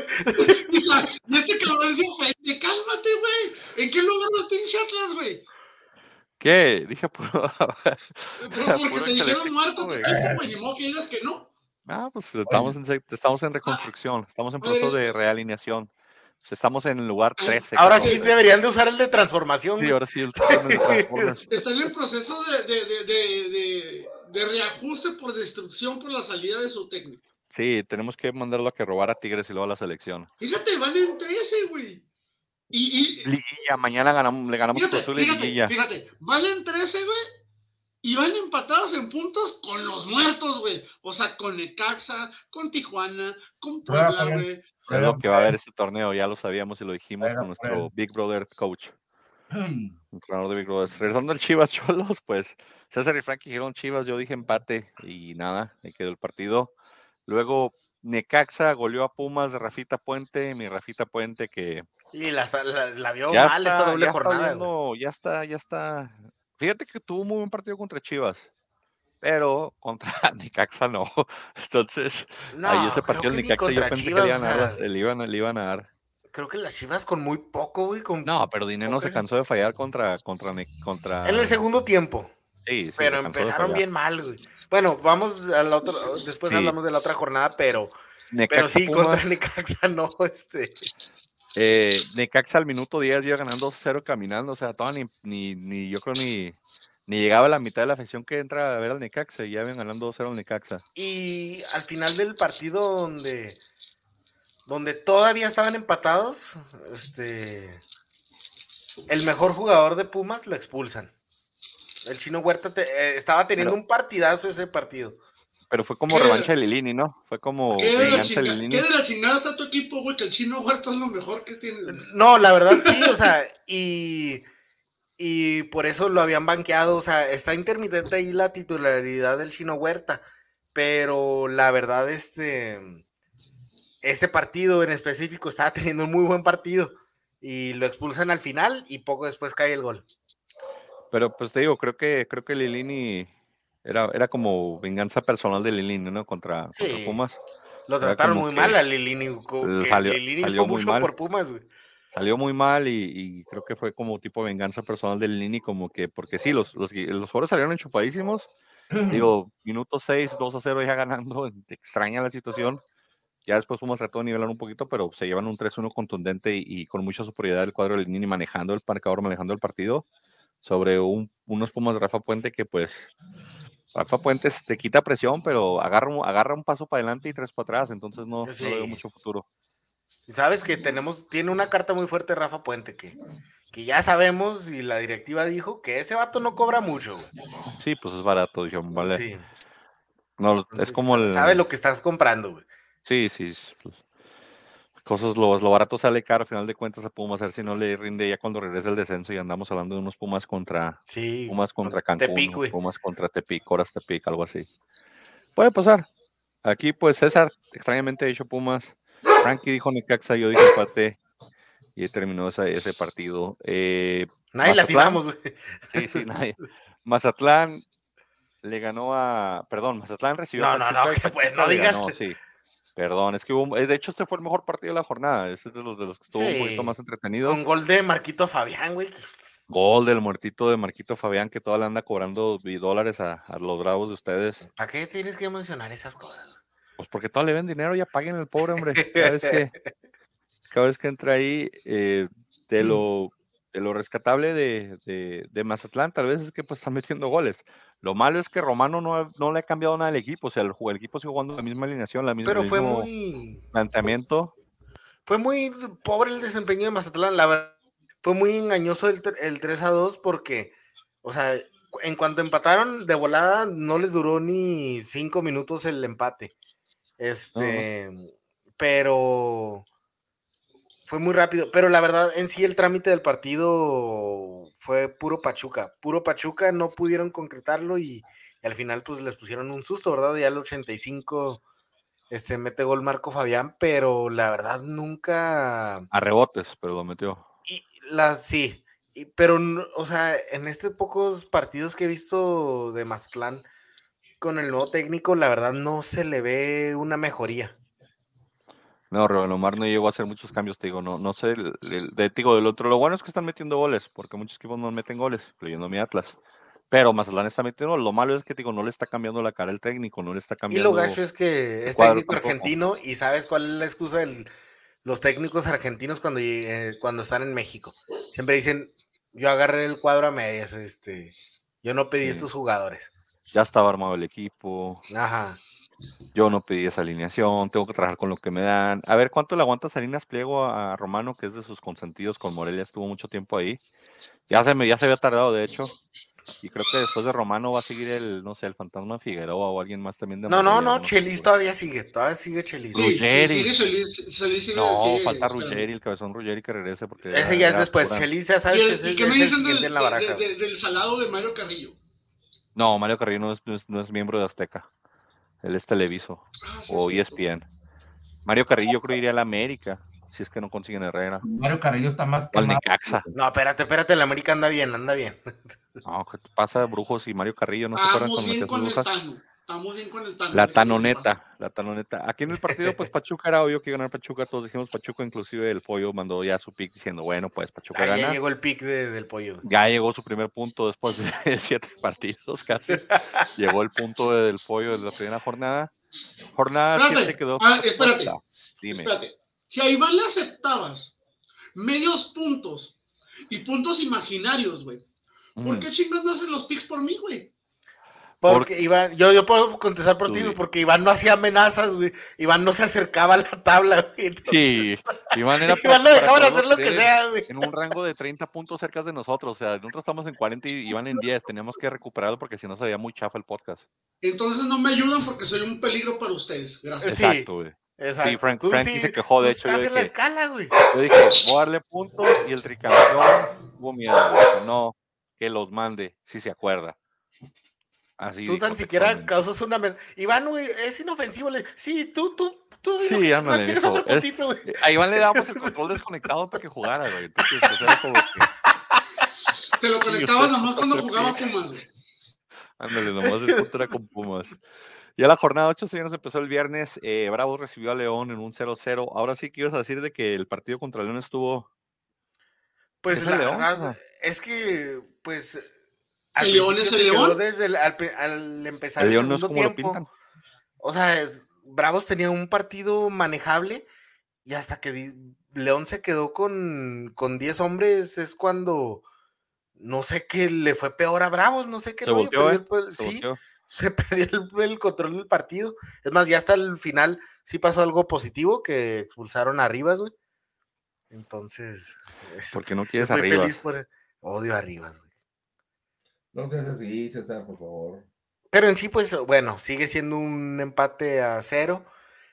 Speaker 3: Y este cabrón se ofende. Cálmate, güey. ¿En qué lugar los pinche Atlas, güey?
Speaker 1: ¿Qué? Dije puro.
Speaker 3: Por- Porque
Speaker 1: Puro
Speaker 3: te dijeron muerto
Speaker 1: güey.
Speaker 3: Ni modo que digas que no.
Speaker 1: ah, pues estamos en, sec- estamos en reconstrucción. Estamos en
Speaker 3: A ver,
Speaker 1: proceso de
Speaker 3: eso.
Speaker 1: realineación. Pues estamos en el lugar
Speaker 3: Ay,
Speaker 1: 13.
Speaker 2: Ahora
Speaker 1: cabrón.
Speaker 2: sí deberían de usar el de transformación.
Speaker 1: Sí, ahora sí, el de.
Speaker 3: Están en proceso de, de, de, de, de, de reajuste por destrucción por la salida de su técnico.
Speaker 1: Sí, tenemos que mandarlo a que robara a Tigres y luego a la selección.
Speaker 3: Fíjate, van en 13, güey. Y, y
Speaker 1: Liguilla, mañana ganamos, le ganamos a
Speaker 3: fíjate,
Speaker 1: Azul y
Speaker 3: fíjate,
Speaker 1: Liguilla.
Speaker 3: fíjate, van en 13, güey. y van empatados en puntos con los muertos, güey. O sea, con Necaxa, con Tijuana, con Puebla, güey.
Speaker 1: Es lo que va a haber este torneo, ya lo sabíamos y lo dijimos con nuestro Big Brother coach. Entrenador de Big Brother. Regresando al Chivas Cholos, pues César y Frankie dijeron Chivas, yo dije empate y nada, ahí quedó el partido. Luego Necaxa goleó a Pumas de Rafita Puente, mi Rafita Puente que...
Speaker 2: Y la, vio mal esta doble jornada.
Speaker 1: ya está, ya está. Fíjate que tuvo muy buen partido contra Chivas pero contra Necaxa no. Entonces, ahí ese partido de Necaxa yo pensé que le iban, a dar, le, iban, le iban a dar.
Speaker 2: Creo que las Chivas con muy poco, güey. Con,
Speaker 1: no, pero Dinero se cansó de fallar contra, contra, contra.
Speaker 2: En el segundo tiempo. Sí, sí Pero empezaron bien mal, güey. Bueno, vamos a la otra, después hablamos de la otra jornada, pero. pero sí, contra Necaxa no, este.
Speaker 1: Eh, Necaxa al minuto 10 iba ganando 0 caminando, o sea, todavía ni, ni, ni yo creo ni, ni llegaba a la mitad de la afición que entra a ver al Necaxa y ya ven ganando 2-0 al Necaxa.
Speaker 2: Y al final del partido donde, donde todavía estaban empatados, este, el mejor jugador de Pumas lo expulsan. El chino Huerta eh, estaba teniendo un partidazo ese partido.
Speaker 1: Pero fue como revancha de Lilini, ¿no? Fue como
Speaker 3: ¿Qué de, la chingada, ¿Qué de la chingada está tu equipo, güey? Que el chino Huerta es lo mejor que tiene.
Speaker 2: No, la verdad sí, o sea, y y por eso lo habían banqueado. O sea, está intermitente ahí la titularidad del Chino Huerta, pero la verdad, este, ese partido en específico estaba teniendo un muy buen partido y lo expulsan al final y poco después cae el gol.
Speaker 1: Pero pues te digo, creo que creo que Lilini era, era como venganza personal de Lilini, ¿no? Contra, Pumas.
Speaker 2: Lo trataron muy mal a Lilini. Salió, Lilini salió mucho mal. por Pumas, güey
Speaker 1: salió muy mal y, creo que fue como tipo venganza personal del Lini, como que, porque sí, los, los, los jugadores salieron enchufadísimos. Digo, minuto 6, 2 a 0 ya ganando, extraña la situación. Ya después fuimos tratando de nivelar un poquito, pero se llevan un 3-1 contundente y, con mucha superioridad del cuadro del Lini manejando el marcador, manejando el partido sobre unos Pumas de Rafa Puente que pues Rafa Puentes te quita presión, pero agarra, agarra un paso para adelante y tres para atrás, entonces no, no veo mucho futuro.
Speaker 2: Sabes que tenemos, tiene una carta muy fuerte Rafa Puente que, que ya sabemos y la directiva dijo que ese vato no cobra mucho.
Speaker 1: Sí, pues es barato, dijeron, vale. Sí. No, es como el...
Speaker 2: Sabe lo que estás comprando, güey.
Speaker 1: Sí, sí. Pues, cosas, lo, lo, barato sale caro, al final de cuentas a Pumas, a ver si no le rinde ya cuando regrese el descenso y andamos hablando de unos Pumas contra sí, Pumas contra Cancún, Tepic, Pumas contra Tepic, Coras Tepic, algo así. Puede pasar. Aquí, pues César, extrañamente ha dicho Pumas, Frankie dijo Necaxa, yo dije empate y terminó ese, ese partido. Eh,
Speaker 2: nadie la tiramos, güey.
Speaker 1: Sí, sí, nadie. Mazatlán le ganó a. Perdón, Mazatlán recibió.
Speaker 2: No, no, no, pues no digas.
Speaker 1: sí. Perdón, es que hubo, eh, de hecho este fue el mejor partido de la jornada, este es de los, de los que estuvo un poquito más entretenido.
Speaker 2: Un gol de Marquito Fabián, güey.
Speaker 1: Gol del muertito de Marquito Fabián que toda le anda cobrando dólares a, a los bravos de ustedes.
Speaker 2: ¿Para qué tienes que mencionar esas cosas?
Speaker 1: Pues porque todos le ven dinero, ya paguen el pobre hombre. Cada vez que, cada vez que entra ahí, eh, de, lo, de lo rescatable de, de, Mazatlán, tal vez es que pues está metiendo goles. Lo malo es que Romano no, no le ha cambiado nada al equipo, o sea, el, el equipo sigue jugando la misma alineación, la misma
Speaker 2: Pero fue muy
Speaker 1: planteamiento.
Speaker 2: Fue muy pobre el desempeño de Mazatlán, la verdad. Fue muy engañoso el, el 3 a 2 porque, o sea, en cuanto empataron de volada, no les duró ni cinco minutos el empate. Este, pero fue muy rápido. Pero la verdad, en sí, el trámite del partido fue puro Pachuca. Puro Pachuca, no pudieron concretarlo y, al final, pues les pusieron un susto, ¿verdad? Ya al 85 este, mete gol Marco Fabián, pero la verdad nunca.
Speaker 1: A rebotes, pero lo metió.
Speaker 2: Y la, sí, pero, o sea, en estos pocos partidos que he visto de Mazatlán, con el nuevo técnico, la verdad no se le ve una mejoría.
Speaker 1: No, Rubén Omar no llegó a hacer muchos cambios, te digo, no, no sé, de, digo, del otro, lo bueno es que están metiendo goles, porque muchos equipos no meten goles, incluyendo mi Atlas. Pero Mazatlán está metiendo, lo malo es que digo, no le está cambiando la cara el técnico, no le está cambiando.
Speaker 2: Y lo gacho es que es técnico argentino y sabes cuál es la excusa de los técnicos argentinos cuando, eh, cuando están en México. Siempre dicen, yo agarré el cuadro a medias, este, yo no pedí estos jugadores
Speaker 1: ya estaba armado el equipo.
Speaker 2: Ajá.
Speaker 1: Yo no pedí esa alineación, tengo que trabajar con lo que me dan. A ver, ¿cuánto le aguanta Salinas Pliego a Romano, que es de sus consentidos con Morelia, estuvo mucho tiempo ahí? Ya se me, ya se había tardado, de hecho. Y creo que después de Romano va a seguir el, no sé, el fantasma Figueroa o alguien más también de
Speaker 2: No, no,
Speaker 1: Morelia,
Speaker 2: no,
Speaker 1: estoy
Speaker 2: Chelis
Speaker 1: seguro.
Speaker 2: todavía sigue, todavía sigue Chelis.
Speaker 3: Sí,
Speaker 1: Ruggeri.
Speaker 3: sí, sigue Chelis- Chelis sigue-
Speaker 1: No,
Speaker 3: sigue
Speaker 1: falta. Ruggeri, el cabezón Ruggeri que regrese porque
Speaker 2: Ese ya es después, Chelis ya
Speaker 3: ¿Y,
Speaker 2: sabes
Speaker 3: el-
Speaker 2: que es
Speaker 3: qué me
Speaker 2: el
Speaker 3: dicen del, de-
Speaker 2: baraja.
Speaker 3: de- del salado de Mario Carrillo?
Speaker 1: No, Mario Carrillo no es, no es, no es miembro de Azteca. Él es Televiso
Speaker 3: Ah, sí,
Speaker 1: o. ESPN. Mario Carrillo yo creo iría a la América, si es que no consiguen Herrera.
Speaker 4: Mario Carrillo está más quemado.
Speaker 1: Necaxa.
Speaker 2: No, espérate, espérate, el América anda bien, anda bien.
Speaker 1: No, ¿qué te pasa, Brujos y Mario Carrillo? ¿No se acuerdan cuando
Speaker 3: bien con el
Speaker 1: brujas?
Speaker 3: Estamos bien con el Tano.
Speaker 1: La tanoneta, la tanoneta. Aquí en el partido, pues Pachuca era obvio que iba a ganar Pachuca, todos dijimos Pachuca, inclusive el pollo mandó ya su pick diciendo, bueno, pues Pachuca
Speaker 2: Ah, ya
Speaker 1: gana.
Speaker 2: llegó el pick de- del pollo.
Speaker 1: Ya llegó su primer punto después de siete partidos casi. llegó el punto del pollo de la primera jornada. Jornada
Speaker 3: Espérate,
Speaker 1: 7 quedó.
Speaker 3: ah, espérate.
Speaker 1: Dime.
Speaker 3: Espérate. Si a Iván le aceptabas medios puntos y puntos imaginarios, güey, ¿por
Speaker 1: Mm,
Speaker 3: qué chingas no haces los picks por mí, güey?
Speaker 2: Porque Iván, yo, yo puedo contestar por
Speaker 1: Tú
Speaker 2: ti, güey, porque Iván no hacía amenazas, güey. Iván no se acercaba a la tabla, güey. Entonces,
Speaker 1: Sí, Iván era
Speaker 2: Iván lo dejaban hacer lo que sea, güey.
Speaker 1: En un rango de 30 puntos cerca de nosotros. O sea, nosotros estamos en 40 y Iván en 10. Teníamos que recuperarlo porque si no se veía muy chafa el podcast.
Speaker 3: Entonces no me ayudan porque soy un peligro para ustedes. Gracias.
Speaker 2: Sí.
Speaker 1: Exacto, güey.
Speaker 2: Exacto.
Speaker 1: Sí, Frank- Frankie se quejó, de hecho, yo
Speaker 2: en la
Speaker 1: dije-
Speaker 2: escala, güey.
Speaker 1: Yo dije, voy a darle puntos y el tricampeón hubo miedo. Dije, no, que los mande, si se acuerda. Así
Speaker 2: Tú tan siquiera causas una. Iván, güey, es inofensivo. Le... Sí, tú, tú, tú.
Speaker 1: Sí, ándale,
Speaker 2: otro puntito, güey.
Speaker 1: A Iván le dábamos el control desconectado para que jugara, güey. Entonces, como que,
Speaker 3: Te lo
Speaker 1: Sí,
Speaker 3: conectabas
Speaker 1: usted-
Speaker 3: nomás cuando jugaba. Pumas, güey.
Speaker 1: ándale, nomás el punto era con Pumas. Ya la jornada 8, señores, empezó el viernes. eh, Bravos recibió a León en un 0-0. Ahora sí que ibas a decir de que el partido contra León estuvo.
Speaker 2: Pues
Speaker 1: ¿Es
Speaker 2: la
Speaker 1: León?
Speaker 2: verdad, es que, pues.
Speaker 3: ¿El León es
Speaker 2: se
Speaker 3: el León?
Speaker 2: Desde el, al, al empezar
Speaker 1: El
Speaker 2: el,
Speaker 1: León no es
Speaker 2: segundo
Speaker 1: como lo
Speaker 2: tiempo.
Speaker 1: pintan.
Speaker 2: O sea, es- Bravos tenía un partido manejable y hasta que di- León se quedó con, con 10 hombres es cuando no sé qué le fue peor a Bravos, no sé qué
Speaker 1: Se
Speaker 2: rollo,
Speaker 1: volteó,
Speaker 2: perdió
Speaker 1: ¿eh?
Speaker 2: el- el-
Speaker 1: Se
Speaker 2: sí,
Speaker 1: volteó.
Speaker 2: se perdió el, el control del partido. Es más, ya hasta el final sí pasó algo positivo que expulsaron a Rivas, güey. Entonces,
Speaker 1: Porque no quieres
Speaker 2: estoy
Speaker 1: arriba.
Speaker 2: feliz por odio a Rivas, güey.
Speaker 4: No seas así, César, por favor.
Speaker 2: Pero en sí, pues bueno, sigue siendo un empate a cero.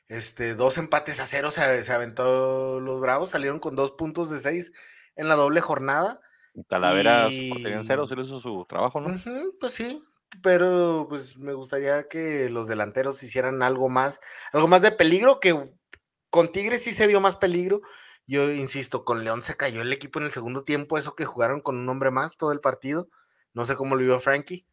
Speaker 2: Este, dos empates a cero se, se aventó los Bravos, salieron con dos puntos de seis en la doble jornada.
Speaker 1: Talavera,
Speaker 2: Y-
Speaker 1: en cero, sí le hizo su trabajo, ¿no?
Speaker 2: Pues sí, pero pues me gustaría que los delanteros hicieran algo más, algo más de peligro, que con Tigres sí se vio más peligro. Yo insisto, con León se cayó el equipo en el segundo tiempo, eso que jugaron con un hombre más todo el partido. No sé cómo lo vio Frankie.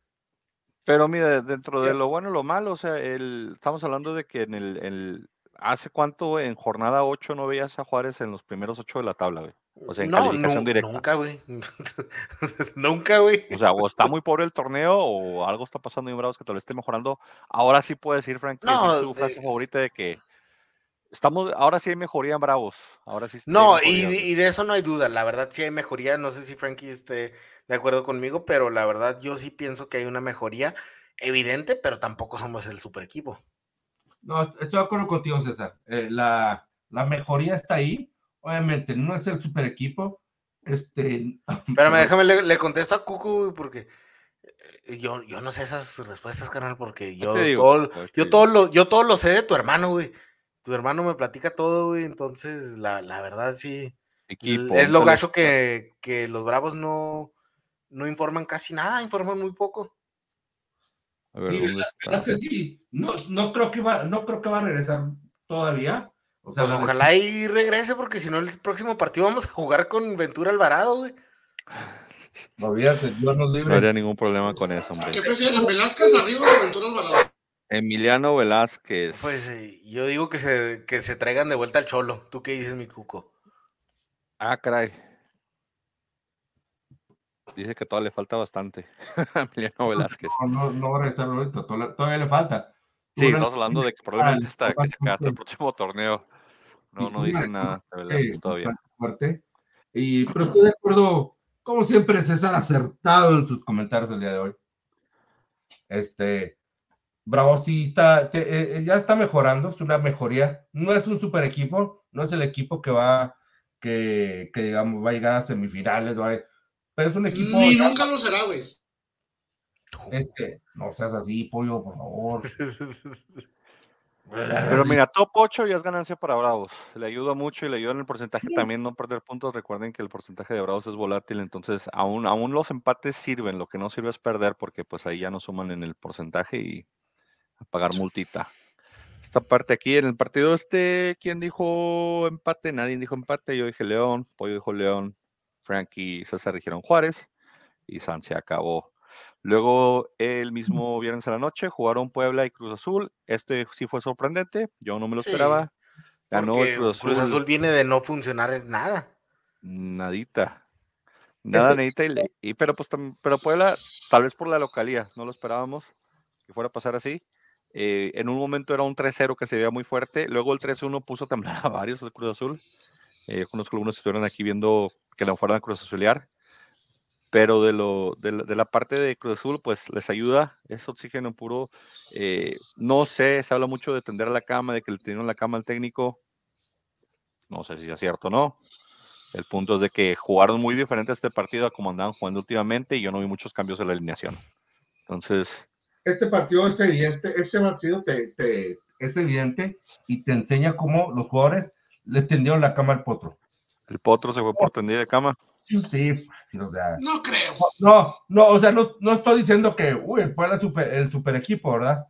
Speaker 1: Pero mira, dentro de lo bueno y lo malo, o sea, el, estamos hablando de que en el, el- ¿hace cuánto en jornada 8 no veías a Juárez en los primeros 8 de la tabla, güey? O sea, en calificación
Speaker 2: nu-
Speaker 1: directa.
Speaker 2: nunca, güey. nunca, güey.
Speaker 1: O sea, o está muy pobre el torneo o algo está pasando en Bravos que tal vez esté mejorando. Ahora sí puede decir, Frank,
Speaker 2: No,
Speaker 1: es su frase
Speaker 2: eh,
Speaker 1: favorita de que estamos, ahora sí hay mejoría en Bravos. Ahora sí.
Speaker 2: No, y, y de eso no hay duda. La verdad sí hay mejoría. No sé si Frankie esté de acuerdo conmigo, pero la verdad yo sí pienso que hay una mejoría evidente, pero tampoco somos el super equipo.
Speaker 4: No, estoy de acuerdo contigo, César. Eh, la, la mejoría está ahí. Obviamente, no es el super equipo. Este,
Speaker 2: Pero me déjame, le, le contesto a Cucu, güey, porque eh, yo, yo no sé esas respuestas, carnal, porque
Speaker 1: ¿Qué
Speaker 2: yo
Speaker 1: digo?
Speaker 2: todo, yo todo lo, yo todo lo sé de tu hermano, güey. Tu hermano me platica todo, güey. Entonces, la, la verdad sí.
Speaker 1: Equipo,
Speaker 2: es lo gacho que, que los bravos no, no informan casi nada, informan muy poco.
Speaker 1: A ver,
Speaker 4: Sí,
Speaker 1: ¿dónde
Speaker 4: la
Speaker 1: está?
Speaker 4: verdad que sí. No, no creo que va, no creo que va a regresar todavía. O sea,
Speaker 2: Pues ojalá y regrese, porque si no, el próximo partido vamos a jugar con Ventura Alvarado, güey.
Speaker 4: olvídate, Dios nos
Speaker 1: No
Speaker 4: libre.
Speaker 1: habría ningún problema con eso, hombre.
Speaker 3: ¿Qué prefieren, Velázquez arriba o Ventura Alvarado?
Speaker 1: Emiliano Velázquez.
Speaker 2: Pues eh, yo digo que se, que se traigan de vuelta al cholo. ¿Tú qué dices, mi cuco?
Speaker 1: Ah, caray. Dice que todavía le falta bastante. Emiliano Velázquez.
Speaker 4: No, no, no va a regresar ahorita, todavía, todavía le falta.
Speaker 1: Sí,
Speaker 4: Una-
Speaker 1: estamos hablando de que probablemente
Speaker 4: Ah,
Speaker 1: hasta que se acabe hasta el
Speaker 4: bastante.
Speaker 1: próximo torneo. No, no
Speaker 4: una-
Speaker 1: dice nada de Velázquez todavía.
Speaker 4: fuerte. Y, pero estoy de acuerdo, como siempre, César acertado en sus comentarios el día de hoy. Este, Bravo sí está, te- eh, eh, ya está mejorando, es una mejoría. No es un super equipo, no es el equipo que va, que, que digamos, va a llegar a semifinales, va a- pero es un equipo.
Speaker 3: Ni
Speaker 4: ya-
Speaker 3: nunca lo será, güey.
Speaker 4: Este, no seas así, pollo, por favor.
Speaker 1: Pero mira, top 8 ya es ganancia para Bravos. Le ayuda mucho y le ayuda en el porcentaje también no perder puntos. Recuerden que el porcentaje de Bravos es volátil, entonces aún, aún los empates sirven. Lo que no sirve es perder porque pues ahí ya no suman en el porcentaje y a pagar multita. Esta parte aquí en el partido este, ¿quién dijo empate? Nadie dijo empate. Yo dije León, Pollo dijo León, Frankie y César dijeron Juárez y San se acabó. Luego, el mismo viernes a la noche, jugaron Puebla y Cruz Azul. Este sí fue sorprendente, yo no me lo
Speaker 2: Sí,
Speaker 1: esperaba. Ganó el
Speaker 2: Porque
Speaker 1: Cruz Azul.
Speaker 2: viene de no funcionar en nada.
Speaker 1: Nadita. Nada, nadita. Y, y- pero, pues, pero Puebla, tal vez por la localía, no lo esperábamos que fuera a pasar así. Eh, en un momento era un 3-0 que se veía muy fuerte. Luego el 3-1 puso a temblar a varios del Cruz Azul. Eh, conozco algunos que estuvieron aquí viendo que la fueran a Cruz Azulear. Pero de, lo, de, la, de la parte de Cruz Azul, pues les ayuda, es oxígeno puro. Eh, no sé, se habla mucho de tender a la cama, de que le tendieron la cama al técnico. No sé si es cierto o no. El punto es de que jugaron muy diferente este partido a como andaban jugando últimamente y yo no vi muchos cambios en la alineación. Entonces,
Speaker 4: Este partido es evidente, este partido te, te- es evidente y te enseña cómo los jugadores le tendieron la cama al potro.
Speaker 1: el potro se fue por tendida de cama.
Speaker 4: Sí, sí, o sea,
Speaker 3: No creo.
Speaker 4: no, no, o sea, no, no estoy diciendo que, uy, el Puebla es super, el super equipo, ¿verdad?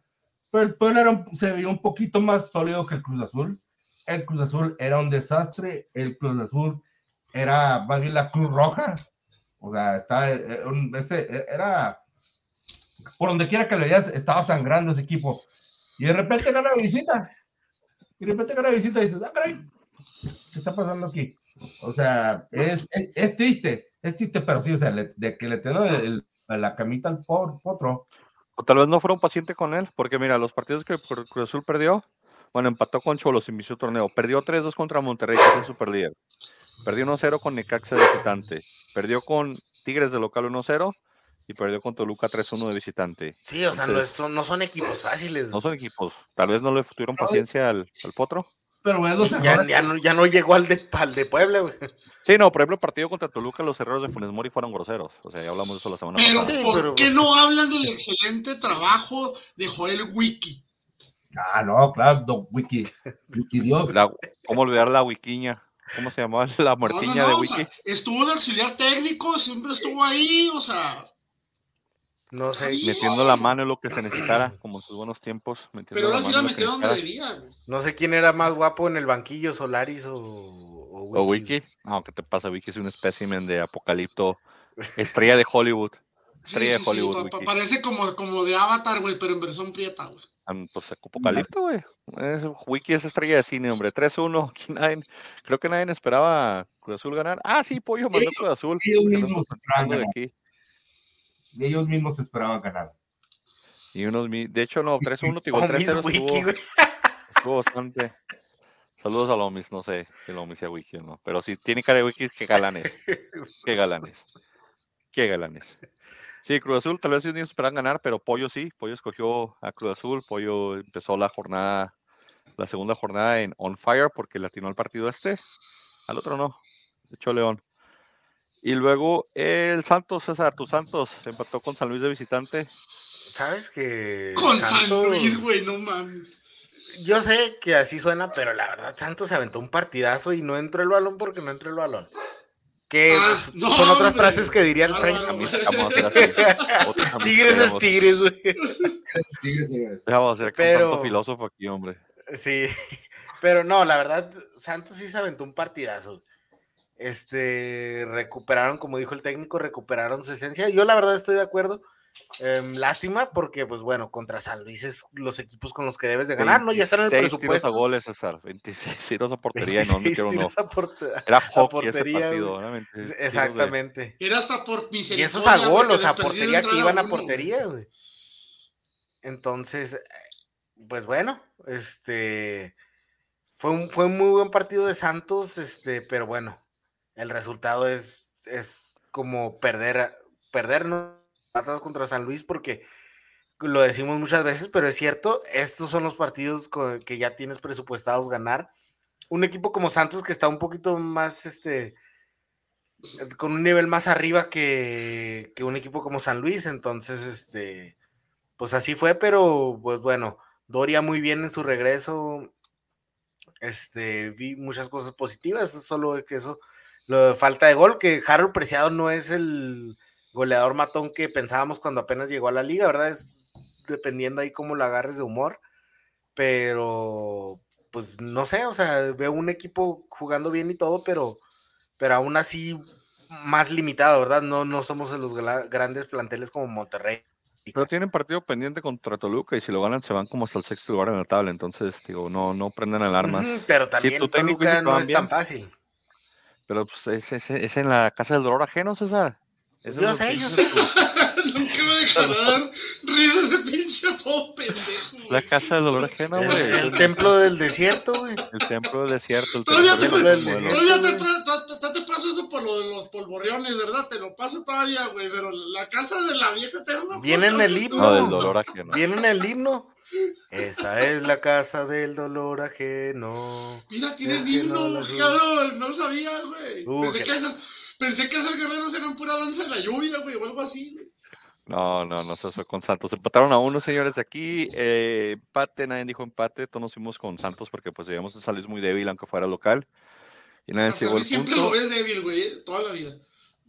Speaker 4: Pero el Puebla era un- se veía un poquito más sólido que el Cruz Azul. El Cruz Azul era un desastre, el Cruz Azul era más bien la Cruz Roja. O sea, está, eh, un- ese, era, por donde quiera que lo veías, estaba sangrando ese equipo. Y de repente gana visita. Y de repente gana visita y dices, ah, caray, ¿qué está pasando aquí? O sea, es, es, triste, es triste, pero sí, o sea, le- de que le tengo el- la camita al por- potro.
Speaker 1: O tal vez no fueron paciente con él, porque mira, los partidos que Cru- Cruz Azul perdió, bueno, empató con Cholos, inició el torneo, perdió 3-2 contra Monterrey, que es el super líder. Perdió 1-0 con Necaxa de visitante, perdió con Tigres de local 1-0 y perdió con Toluca 3-1 de visitante.
Speaker 2: Sí, o sea, no, es- son, no son equipos fáciles.
Speaker 1: No son equipos, tal vez no le tuvieron paciencia al, al Potro.
Speaker 4: Pero los
Speaker 2: Y ya, ya no, ya no llegó al de, al de Puebla, güey.
Speaker 1: Sí, no, por ejemplo, el partido contra Toluca, los errores de Funes Mori fueron groseros. O sea, ya hablamos de eso la semana
Speaker 3: Pero
Speaker 1: pasada.
Speaker 2: Sí,
Speaker 3: ¿por qué no hablan del excelente trabajo de Joel Wiki?
Speaker 4: Ah, no, claro, Don Wiki. Wiki Dios.
Speaker 1: La- ¿Cómo olvidar la wikiña? ¿Cómo se llamaba la
Speaker 3: No, no,
Speaker 1: muertiña
Speaker 3: no,
Speaker 1: de
Speaker 3: o
Speaker 1: Wiki?
Speaker 3: sea, estuvo de auxiliar técnico, siempre estuvo ahí, o sea,
Speaker 2: No sé,
Speaker 3: Sí.
Speaker 1: metiendo la mano en lo que se necesitara, como en sus buenos tiempos. metiendo
Speaker 3: pero ahora sí la metió donde debía. güey.
Speaker 2: no sé quién era más guapo en el banquillo, Solaris o, o
Speaker 1: O Wiki. No, ¿qué te pasa? Wiki es un espécimen de apocalipto. Estrella de Hollywood. Estrella
Speaker 3: sí,
Speaker 1: de
Speaker 3: sí,
Speaker 1: Hollywood,
Speaker 3: pa- pa-
Speaker 1: Wiki.
Speaker 3: parece como, como de Avatar, güey, pero en versión prieta, güey.
Speaker 1: Ah, Pues apocalipto, güey. Es- Wiki es estrella de cine, hombre. 3-1. aquí nadie- Creo que nadie esperaba Cruz Azul ganar. Ah, sí, Pollo mandó Cruz Azul. platicando de aquí.
Speaker 4: Y ellos mismos esperaban ganar.
Speaker 1: Y unos, de hecho, no, 3-1, te digo,
Speaker 2: O Miss
Speaker 1: 3-0
Speaker 2: Wiki,
Speaker 1: estuvo, estuvo bastante. Saludos a Lomis, no sé que Lomis sea Wiki o no, pero si tiene cara de Wiki, qué galanes. Qué galanes. Qué galanes. Sí, Cruz Azul tal vez ellos ni esperaban ganar, pero Pollo sí. Pollo escogió a Cruz Azul. Pollo empezó la jornada, la segunda jornada en On Fire porque le atinó al partido este. Al otro no. De hecho, León. Y luego el Santos, César, tu Santos, empató con San Luis de visitante.
Speaker 2: ¿Sabes que
Speaker 3: Con San Luis, güey, no mames.
Speaker 2: Yo sé que así suena, pero la verdad Santos se aventó un partidazo y no entró el balón porque no entró el balón. Que
Speaker 3: Ah,
Speaker 2: pues,
Speaker 3: no,
Speaker 2: son otras
Speaker 3: hombre.
Speaker 2: frases que diría el. Frank.
Speaker 1: Camisa, vamos a hacer camisa
Speaker 2: Tigres es tigres, güey.
Speaker 1: Vamos a ser
Speaker 2: Pero-
Speaker 1: tanto filósofo aquí, hombre.
Speaker 2: Sí, pero no, la verdad, Santos sí se aventó un partidazo. Este, recuperaron, como dijo el técnico, recuperaron su esencia. Yo la verdad estoy de acuerdo. Em, lástima porque, pues bueno, contra San Luis es los equipos con los que debes de ganar, ¿no? Ya están en el
Speaker 1: 26 tiros a
Speaker 2: presupuesto.
Speaker 1: goles, César. 26 tiros a portería y no
Speaker 2: 26
Speaker 1: metieron uno.
Speaker 2: tiros a porte-
Speaker 1: Era hockey ese
Speaker 2: portería,
Speaker 1: partido.
Speaker 2: güey.
Speaker 1: ¿no? 26 tiros de-
Speaker 2: Exactamente.
Speaker 3: Era hasta por
Speaker 2: Y esos a gol, o sea, portería que iban a portería, güey. Entonces, pues bueno, este fue un, fue un muy buen partido de Santos, este, pero bueno, el resultado es, es como perder, perder ¿no? Atlas contra San Luis, porque lo decimos muchas veces, pero es cierto, estos son los partidos que ya tienes presupuestados ganar. Un equipo como Santos que está un poquito más, este, con un nivel más arriba que, que, un equipo como San Luis, entonces, este, pues así fue, pero pues bueno, Doria muy bien en su regreso, este, vi muchas cosas positivas, solo que eso, lo de falta de gol, que Harold Preciado no es el goleador matón que pensábamos cuando apenas llegó a la liga, ¿verdad? Es dependiendo ahí cómo lo agarres de humor, pero pues no sé, o sea, veo un equipo jugando bien y todo, pero, pero aún así más limitado, ¿verdad? No, no somos de los grandes planteles como Monterrey.
Speaker 1: Pero tienen partido pendiente contra Toluca y si lo ganan se van como hasta el sexto lugar en la tabla, entonces digo, no, no prenden alarmas.
Speaker 2: pero también Toluca no es tan fácil.
Speaker 1: Pero pues es, es, en la casa del dolor ajeno, César.
Speaker 2: yo sé, yo sé.
Speaker 3: Nunca me dejarán ríos de pinche pop, pendejo.
Speaker 1: La casa del dolor ajeno, güey.
Speaker 2: El, templo del desierto, güey.
Speaker 1: El templo del desierto. El
Speaker 3: todavía te, del todavía te, te, paso eso por lo de los polvoriones, ¿verdad? Te lo paso todavía, güey. Pero la casa de la vieja eterna.
Speaker 2: Viene en el himno.
Speaker 1: No, del dolor ajeno.
Speaker 2: Viene en el himno. Esta es la casa del dolor ajeno.
Speaker 3: Mira, tiene el himno, cabrón. No sabía, güey. Uh, pensé, que hacer, pensé que hacer guerreros eran pura danza en la lluvia, güey, o algo así, güey.
Speaker 1: No, no, no, se fue con Santos. Empataron a uno, señores, de aquí. Eh, empate, nadie dijo empate. Todos nos fuimos con Santos porque pues veíamos a San muy débil, aunque fuera local. Y nadie se
Speaker 3: el siempre lo ves débil, güey, toda la vida.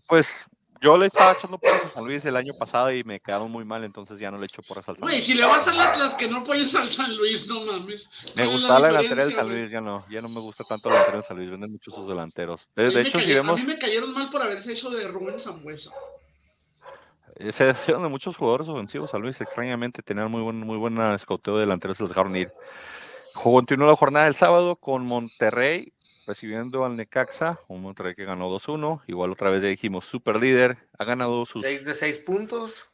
Speaker 1: Pues yo le estaba echando porras a San Luis el año pasado y me quedaron muy mal, entonces ya no le echo porras al San
Speaker 3: Luis. Güey, si le vas al Atlas que no apoyes al San Luis, no mames.
Speaker 1: Me gustaba la, delantera del San Luis, ya no, ya no me gusta tanto la delantera del San Luis, venden muchos sus delanteros. De, hecho, si vemos...
Speaker 3: A mí me cayeron mal por haberse hecho de Rubén Zambuesa.
Speaker 1: Eh, se hicieron de muchos jugadores ofensivos a Luis, extrañamente tenían muy buen, muy buena escauteo de delanteros, se los dejaron ir. Continuó la jornada del sábado con Monterrey recibiendo al Necaxa, un Monterrey que ganó 2-1, igual otra vez ya dijimos super líder, ha ganado sus...
Speaker 2: 6 de 6 puntos.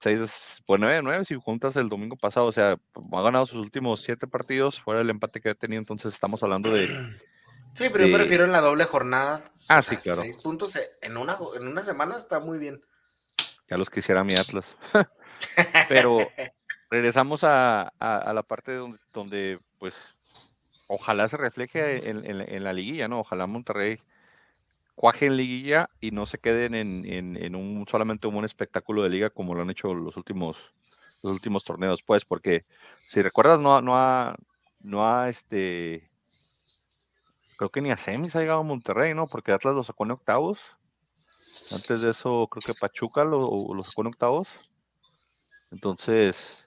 Speaker 1: 6 de, pues 9 de 9 si juntas el domingo pasado, o sea, ha ganado sus últimos 7 partidos, fuera el empate que ha tenido, entonces estamos hablando de...
Speaker 2: Sí, pero yo prefiero en la doble jornada.
Speaker 1: Ah, sí, claro.
Speaker 2: 6 puntos en una, en una semana está muy bien.
Speaker 1: Ya los quisiera mi Atlas. Pero regresamos a, la parte donde, donde, pues, ojalá se refleje en, la liguilla, ¿no? Ojalá Monterrey cuaje en liguilla y no se queden en, un solamente un espectáculo de liga como lo han hecho los últimos, los últimos torneos, pues, porque si recuerdas, no, no ha, no ha, este, creo que ni a semis ha llegado Monterrey, ¿no? Porque Atlas lo sacó en octavos antes de eso, creo que Pachuca lo, lo sacó en octavos. Entonces,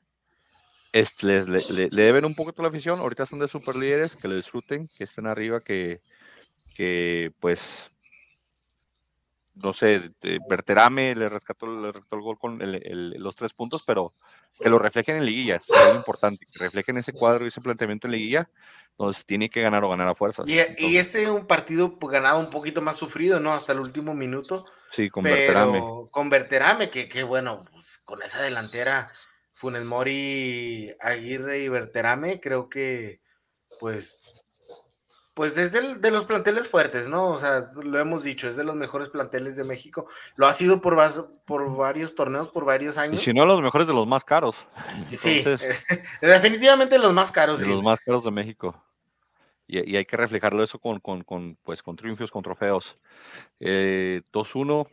Speaker 1: les, le, deben un poquito la afición. Ahorita están de super líderes, que lo disfruten, que estén arriba, que, que pues, no sé, Berterame le rescató, le rescató el gol con los tres puntos, pero que lo reflejen en liguilla, es muy importante, que reflejen ese cuadro y ese planteamiento en liguilla, donde se tiene que ganar o ganar a fuerzas.
Speaker 2: Y, y este es un partido pues, ganado un poquito más sufrido, ¿no? Hasta el último minuto.
Speaker 1: Sí, con Berterame.
Speaker 2: Con Berterame, que, que bueno, pues, con esa delantera, Funes Mori, Aguirre y Berterame, creo que pues pues es de los planteles fuertes, ¿no? O sea, lo hemos dicho, es de los mejores planteles de México. Lo ha sido por, por varios torneos, por varios años.
Speaker 1: Y si no, los mejores de los más caros.
Speaker 2: sí, definitivamente los más caros.
Speaker 1: De los más caros de México. Y, hay que reflejarlo eso con, con, con, pues, con triunfos, con trofeos. Eh, 2-1,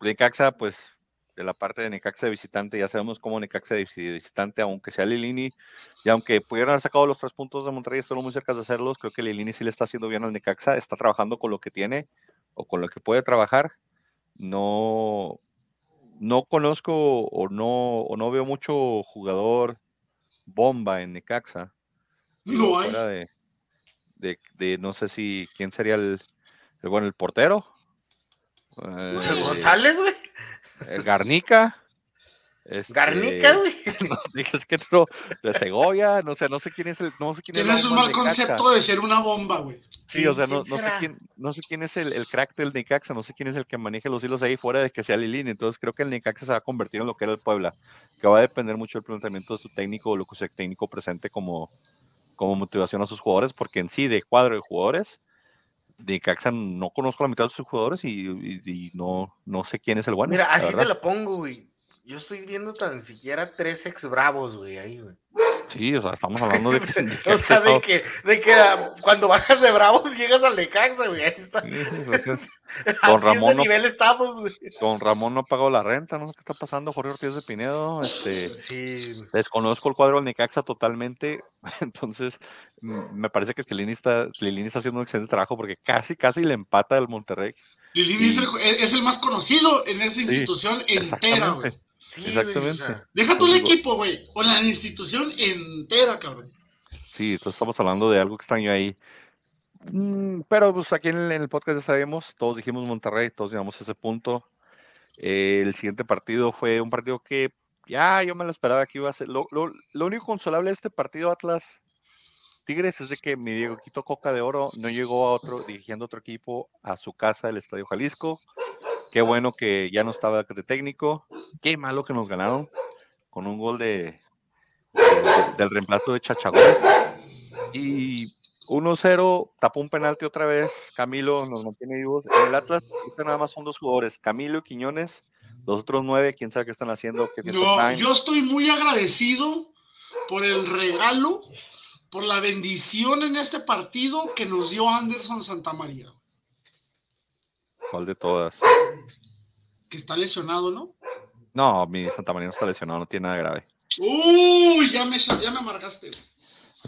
Speaker 1: Necaxa, pues de la parte de Necaxa de visitante, ya sabemos cómo Necaxa de visitante, aunque sea Lilini, y aunque pudieran haber sacado los tres puntos de Monterrey, estuvieron muy cerca de hacerlos, creo que Lilini sí le está haciendo bien al Necaxa, está trabajando con lo que tiene o con lo que puede trabajar. No, no conozco o no, o no veo mucho jugador bomba en Necaxa.
Speaker 3: No hay.
Speaker 1: De, de, no sé si quién sería el, el bueno, el portero.
Speaker 2: Eh, González, güey.
Speaker 1: El Garnica.
Speaker 2: Este, Garnica, güey.
Speaker 1: No, es que no, de Segovia, no sé, no sé quién es el. No sé quién
Speaker 3: Tienes un mal concepto de ser una bomba, güey.
Speaker 1: Sí, o sea, no, no, sé quién, no sé quién es el, el, crack del Necaxa, no sé quién es el que maneja los hilos ahí fuera de que sea Lilini. Entonces creo que el Necaxa se va a convertir en lo que era el Puebla, que va a depender mucho del planteamiento de su técnico o lo que su técnico presente como, como motivación a sus jugadores, porque en sí, de cuadro de jugadores, de Caxa no conozco la mitad de sus jugadores y, no, no sé quién es el bueno.
Speaker 2: Mira, así te lo pongo, güey. Yo estoy viendo tan siquiera tres ex bravos, güey, ahí, güey.
Speaker 1: Sí, o sea, estamos hablando de
Speaker 2: que. o sea, de que, de que ah, cuando bajas de bravos llegas al Necaxa, güey. Ahí está.
Speaker 1: Don
Speaker 2: Así
Speaker 1: Ramón
Speaker 2: ese
Speaker 1: no-
Speaker 2: nivel estamos, güey.
Speaker 1: Don Ramón no pagó la renta, no sé qué está pasando, Jorge Ortiz de Pinedo, este,
Speaker 2: Sí.
Speaker 1: desconozco el cuadro del Necaxa totalmente, entonces mm, me parece que Lilini está, Lilini está haciendo un excelente trabajo porque casi, casi le empata al Monterrey.
Speaker 3: Lilini es, el, es el más conocido en esa institución entera, güey.
Speaker 1: Exactamente.
Speaker 2: Sí, güey, o
Speaker 1: Exactamente.
Speaker 2: sea,
Speaker 3: Deja tú el equipo, güey. O la institución entera, cabrón.
Speaker 1: Sí, entonces estamos hablando de algo extraño ahí. Mm, Pero pues aquí en el, en el podcast ya sabemos, todos dijimos Monterrey, todos llegamos a ese punto. Eh, el siguiente partido fue un partido que ya yo me lo esperaba que iba a ser. Lo, lo- lo único consolable de este partido, Atlas Tigres, es de que mi Diego Quito Coca de Oro no llegó a otro, dirigiendo otro equipo a su casa, el Estadio Jalisco. Qué bueno que ya no estaba de técnico. Qué malo que nos ganaron con un gol de, de- del reemplazo de Chachagol. Y 1-0, tapó un penalti otra vez. Camilo nos mantiene vivos. En el Atlas, ahorita nada más son dos jugadores, Camilo y Quiñones. Los otros nueve, quién sabe qué están haciendo. Qué traen.
Speaker 3: yo estoy muy agradecido por el regalo, por la bendición en este partido que nos dio Anderson Santamaría,
Speaker 1: ¿Cuál de todas?
Speaker 3: Que está lesionado, ¿no?
Speaker 1: No, mi Santa María no está lesionado, no tiene nada grave.
Speaker 3: Uy, ya me, ya me amargaste.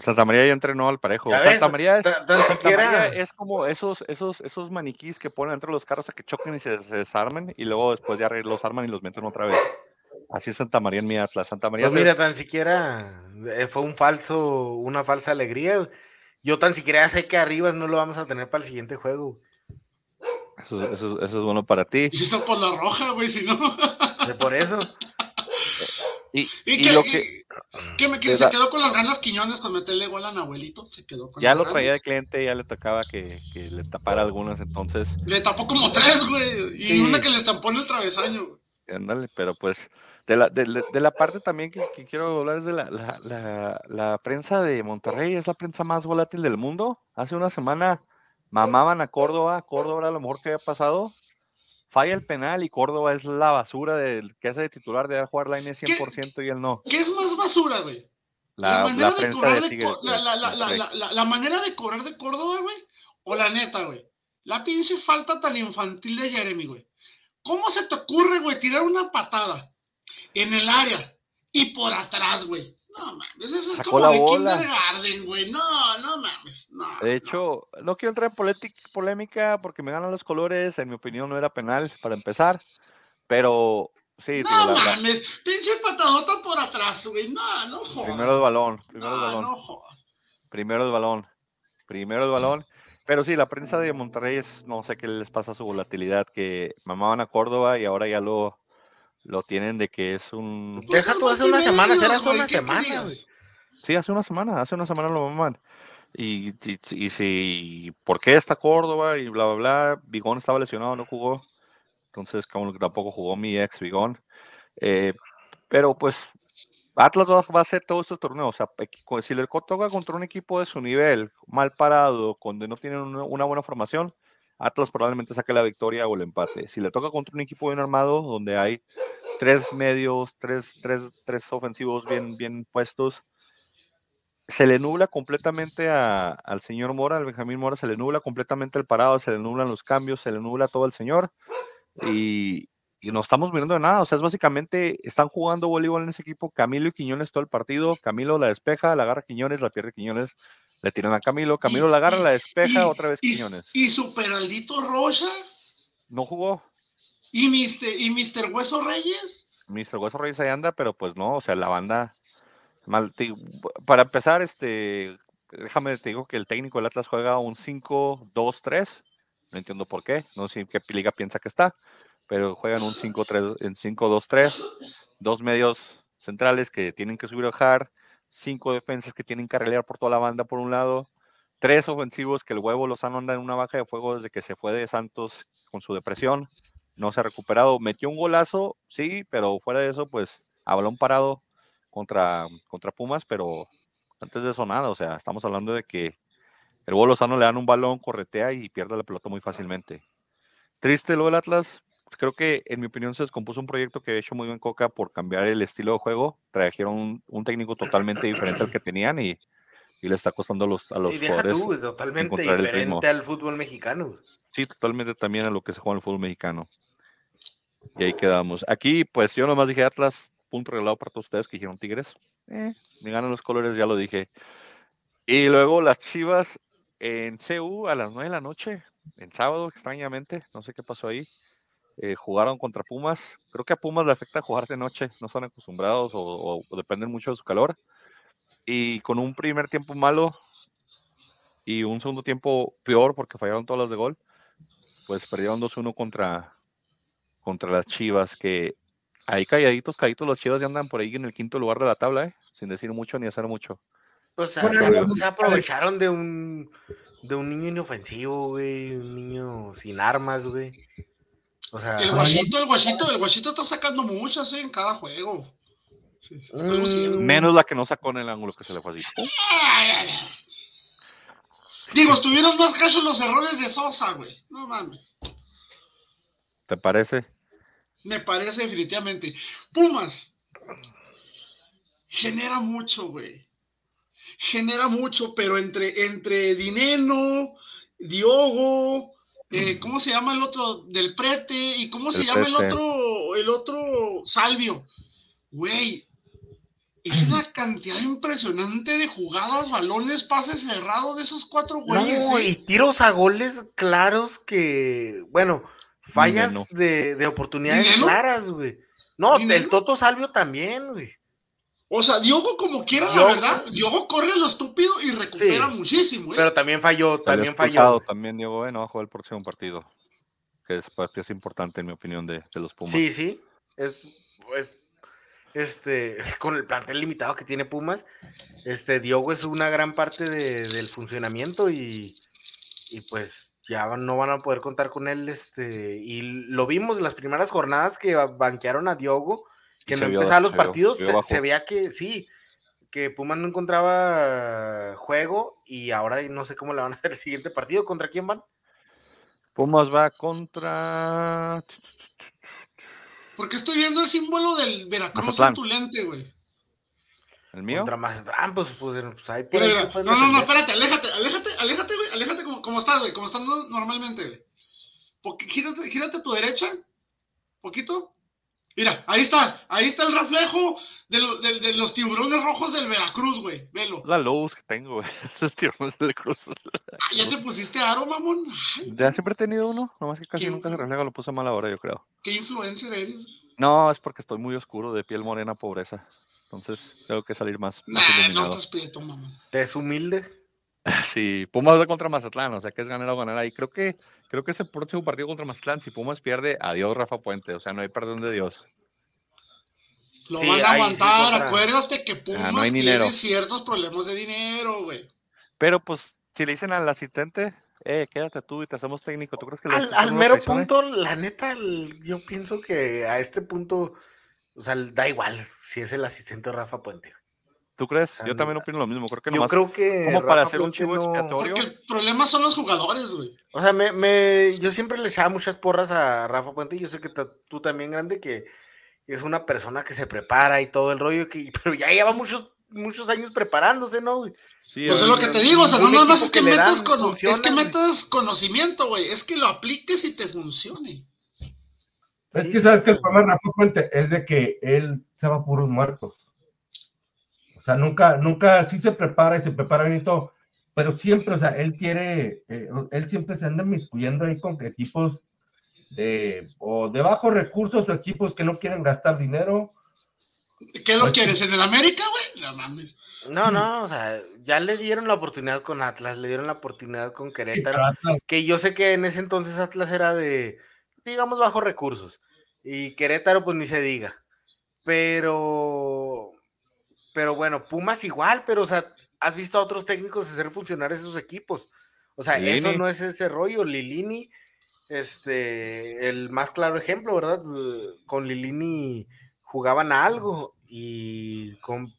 Speaker 1: Santa María ya entrenó al parejo. Santa María es,
Speaker 2: tan, tan
Speaker 1: Santa
Speaker 2: siquiera.
Speaker 1: María es como esos, esos, esos maniquís que ponen entre los carros a que choquen y se, se desarmen y luego después ya los arman y los meten otra vez. Así es Santa María en mi Atlas. Santa María
Speaker 2: Pues
Speaker 1: se-
Speaker 2: mira, tan siquiera eh, fue un falso, una falsa alegría. Yo tan siquiera sé que Arribas no lo vamos a tener para el siguiente juego.
Speaker 1: Eso, eso- eso es bueno para ti.
Speaker 3: Y eso por la roja, güey, si no.
Speaker 2: Por eso.
Speaker 1: Y,
Speaker 3: Y,
Speaker 1: y
Speaker 3: que,
Speaker 1: lo
Speaker 3: y-
Speaker 1: que
Speaker 3: que me- que se
Speaker 1: da-
Speaker 3: quedó con las ganas Quiñones con meterle igual a Nahuelito. Se quedó con
Speaker 1: ya lo traía de cliente, ya le tocaba que, que le tapara algunas, entonces,
Speaker 3: Le tapó como tres, güey. Y
Speaker 1: Sí.
Speaker 3: una que le estampó en el travesaño. güey.
Speaker 1: ándale, pero pues de la, de, la- de la parte también que, que quiero hablar es de la, la, la, la prensa de Monterrey, es la prensa más volátil del mundo. Hace una semana mamaban a Córdoba, Córdoba era lo mejor que había pasado. Falla el penal y Córdoba es la basura del que hace de titular de jugar la N 100% y él no.
Speaker 3: ¿Qué es más basura, güey?
Speaker 1: La, prensa de
Speaker 3: de la- la- la manera de cobrar de Córdoba, güey, o la neta, güey. La pinche falta tan infantil de Jeremy, güey. ¿Cómo se te ocurre, güey, tirar una patada en el área y por atrás, güey? No mames, eso es
Speaker 1: Sacó
Speaker 3: como
Speaker 1: la
Speaker 3: de
Speaker 1: bola.
Speaker 3: kindergarten, güey. No, no mames. No,
Speaker 1: De hecho, no quiero entrar en polémica porque me ganan los colores. En mi opinión, no era penal para empezar. Pero sí,
Speaker 3: no
Speaker 1: la-
Speaker 3: mames, pinche patadota por atrás, güey. No, no jodas.
Speaker 1: primero el balón, primero el balón,
Speaker 3: no jodas.
Speaker 1: primero el balón, primero el balón. Pero sí, la prensa de Monterrey es, no sé qué les pasa a su volatilidad, que mamaban a Córdoba y ahora ya lo, lo tienen de que es un...
Speaker 2: Deja
Speaker 3: Pues
Speaker 2: tú
Speaker 3: son
Speaker 2: hace una semana,
Speaker 3: multimedios,
Speaker 2: era hace
Speaker 3: güey,
Speaker 2: una
Speaker 3: ¿qué
Speaker 2: semana,
Speaker 3: querías?
Speaker 2: güey.
Speaker 1: Sí, hace una semana, hace una semana lo maman. Y, y, y si, ¿por qué está Córdoba? Y bla, bla, bla. Vigón estaba lesionado, no jugó. Entonces, como que tampoco jugó mi ex Vigón. Eh, pero pues, Atlas va, a hacer todo este torneo. O sea, si le toca contra un equipo de su nivel, mal parado, donde no tienen una buena formación, Atlas probablemente saque la victoria o el empate. Si le toca contra un equipo bien armado, donde hay tres medios, tres, tres, tres ofensivos bien, bien puestos, se le nubla completamente a- al señor Mora, al Benjamín Mora, se le nubla completamente el parado, se le nublan los cambios, se le nubla todo el señor y, y no estamos mirando de nada. O sea, es básicamente, están jugando voleibol en ese equipo, Camilo y Quiñones todo el partido, Camilo la despeja, la agarra Quiñones, la pierde Quiñones, le tiran a Camilo, Camilo la agarra, la despeja,
Speaker 3: y-
Speaker 1: otra vez Quiñones.
Speaker 3: y su Peraldito Rocha
Speaker 1: No jugó,
Speaker 3: y Mister, y Mister Hueso Reyes.
Speaker 1: Mr. Hueso Reyes ahí anda, pero pues no, o sea, la banda, mal, para empezar, este, déjame te digo que el técnico del Atlas juega un 5-2-3, no entiendo por qué, no sé en qué liga piensa que está, pero juegan un 5-3, en 5-2-3, dos medios centrales que tienen que subir o bajar, cinco defensas que tienen que relear por toda la banda por un lado, tres ofensivos que el huevo Lozano anda en una baja de fuego desde que se fue de Santos con su depresión, no se ha recuperado. Metió un golazo, sí, pero fuera de eso, pues a balón parado contra, contra Pumas, pero antes de eso nada, o sea, estamos hablando de que el Huevo Lozano le dan un balón, corretea y pierde la pelota muy fácilmente. Triste lo del Atlas, pues, creo que en mi opinión se descompuso un proyecto que ha hecho muy bien Coca por cambiar el estilo de juego, trajeron un, un técnico totalmente diferente al que tenían y y le está costando a los, a los
Speaker 2: Y deja
Speaker 1: jugadores.
Speaker 2: tú, totalmente diferente al fútbol mexicano.
Speaker 1: Sí, totalmente también a lo que se juega en el fútbol mexicano. Y ahí quedamos. Aquí, pues yo nomás dije Atlas, punto regalado para todos ustedes que dijeron Tigres. Eh, me ganan los colores, ya lo dije. Y luego las Chivas en CU a las 9 de la noche, en sábado, extrañamente, no sé qué pasó ahí. eh, jugaron contra Pumas. Creo que a Pumas le afecta jugar de noche, no están acostumbrados o, o dependen mucho de su calor. Y con un primer tiempo malo y un segundo tiempo peor porque fallaron todas las de gol, pues perdieron 2-1 contra, contra las Chivas, que ahí calladitos, calladitos, las Chivas ya andan por ahí en el quinto lugar de la tabla, ¿eh? sin decir mucho ni hacer mucho.
Speaker 2: O sea,
Speaker 4: Bueno,
Speaker 2: se,
Speaker 4: bueno,
Speaker 2: se aprovecharon de un de un niño inofensivo, güey, un niño sin armas, güey. O sea,
Speaker 3: El guachito, el guachito, el guachito está sacando muchas eh, en cada juego. Sí.
Speaker 2: Mm.
Speaker 1: Menos la que no sacó en el ángulo que se le fue así. ¡pum!
Speaker 3: Ay, ay, ay. Digo, estuvieron más cachos los errores de Sosa, güey. No mames.
Speaker 1: ¿Te parece?
Speaker 3: Me parece definitivamente. Pumas. Genera mucho, güey. Genera mucho, pero entre, entre Dineno, Diogo, eh, ¿cómo se llama el otro? Del Prete, y cómo se llama el otro, el otro Salvio. Güey, es una cantidad impresionante de jugadas, balones, pases cerrados de esos cuatro güeyes.
Speaker 2: no,
Speaker 3: ¿eh?
Speaker 2: y tiros a goles claros que, bueno, fallas de, de oportunidades claras, güey. No,
Speaker 3: ¿Dineno?
Speaker 2: el Toto Salvio también, güey.
Speaker 3: O sea, Diogo como quiera, la
Speaker 2: Diogo-
Speaker 3: verdad, Diogo corre lo estúpido y recupera
Speaker 2: Sí,
Speaker 3: muchísimo, ¿eh?
Speaker 2: Pero también falló, también falló.
Speaker 1: también Diego, eh, no va a jugar el próximo partido. Que es, que es importante en mi opinión de, de los Pumas.
Speaker 2: Sí, sí. Es, pues, este, con el plantel limitado que tiene Pumas, este, Diogo es una gran parte de- del funcionamiento y, y pues ya no van a poder contar con él, este, y lo vimos las primeras jornadas que ba- banquearon a Diogo,
Speaker 1: Y
Speaker 2: que
Speaker 1: se
Speaker 2: no
Speaker 1: vio-
Speaker 2: empezaban los
Speaker 1: se
Speaker 2: partidos,
Speaker 1: se
Speaker 2: se,
Speaker 1: vio
Speaker 2: se
Speaker 1: bajo.
Speaker 2: veía que sí, que Pumas no encontraba juego y ahora no sé cómo le van a hacer el siguiente partido, ¿contra quién van?
Speaker 1: Pumas va contra.
Speaker 3: Porque estoy viendo el símbolo del Veracruz
Speaker 1: Mazatlán.
Speaker 3: en tu lente, güey.
Speaker 1: ¿El mío?
Speaker 2: Contra Mazatlán, pues, pues, pues ahí por
Speaker 3: No, no, no, espérate, aléjate, aléjate, aléjate, güey, aléjate como, estás, güey, como estás no- normalmente, güey. Porque gírate, gírate a tu derecha, poquito. Mira, ahí está, ahí está el reflejo de, lo- de- de los tiburones rojos del Veracruz, güey, velo.
Speaker 1: La luz que tengo, güey. Los tirones del cruz.
Speaker 3: Ah, ya te pusiste aro, mamón. Ay,
Speaker 1: Ya siempre he tenido uno, nomás que casi nunca se refleja, lo puse mal ahora, yo creo.
Speaker 3: qué influencer eres.
Speaker 1: No, es porque estoy muy oscuro, de piel morena, pobreza. Entonces tengo que salir más, más
Speaker 3: Nah, no estás prieto, mamón.
Speaker 2: Te es humilde.
Speaker 1: Sí, Pumas va contra Mazatlán, o sea que es ganar o ganar ahí. Creo que, creo que ese próximo partido contra Mazatlán, si Pumas pierde, adiós Rafa Puente, o sea, no hay perdón de Dios.
Speaker 3: Lo
Speaker 2: Sí,
Speaker 3: van a
Speaker 2: sí
Speaker 3: aguantar,
Speaker 2: contra-
Speaker 3: acuérdate que Pumas
Speaker 1: Ah, no hay
Speaker 3: tiene
Speaker 1: dinero.
Speaker 3: ciertos problemas de dinero, güey.
Speaker 1: Pero pues, si le dicen al asistente, eh, quédate tú y te hacemos técnico, ¿tú crees que
Speaker 2: Al, al mero punto, la neta, el- yo pienso que a este punto, o sea, da igual si es el asistente de Rafa Puente.
Speaker 1: ¿Tú crees? Yo también opino lo mismo, creo que
Speaker 2: Yo
Speaker 1: nomás
Speaker 2: creo que.
Speaker 1: como para hacer un chivo
Speaker 2: no-
Speaker 1: expiatorio.
Speaker 3: Porque el problema son los jugadores, güey.
Speaker 2: O sea, me, me- yo siempre le echaba muchas porras a Rafa Puente y yo sé que tú también, grande, que es una persona que se prepara y todo el rollo, que, pero ya lleva muchos, muchos años preparándose, ¿no? güey?
Speaker 1: Sí,
Speaker 3: Pues es lo que te digo, o sea, no nada más es que metas,
Speaker 2: dan
Speaker 3: cono-
Speaker 2: funciona,
Speaker 3: es que metas conocimiento, güey. Es que lo apliques y te funcione.
Speaker 4: Es
Speaker 2: Sí,
Speaker 4: que
Speaker 2: sí,
Speaker 4: sabes que el problema de Rafa Puente es de que él se va puros muertos. O sea, nunca, nunca, sí se prepara y se prepara bien y todo, pero siempre, o sea, él quiere, eh, él siempre se anda miscuyendo ahí con equipos de, o de bajos recursos o equipos que no quieren gastar dinero.
Speaker 3: ¿Qué lo
Speaker 4: Pues,
Speaker 3: quieres? ¿En el América, güey? No mames.
Speaker 2: No, no, o sea, ya le dieron la oportunidad con Atlas, le dieron la oportunidad con Querétaro. que yo sé que en ese entonces Atlas era de, digamos, bajos recursos. Y Querétaro, pues ni se diga. Pero, pero bueno, Pumas igual, pero o sea, has visto a otros técnicos hacer funcionar esos equipos. O sea, eso no es ese rollo. Lilini, este, el más claro ejemplo, ¿verdad? Eh, Con Lilini jugaban a algo y con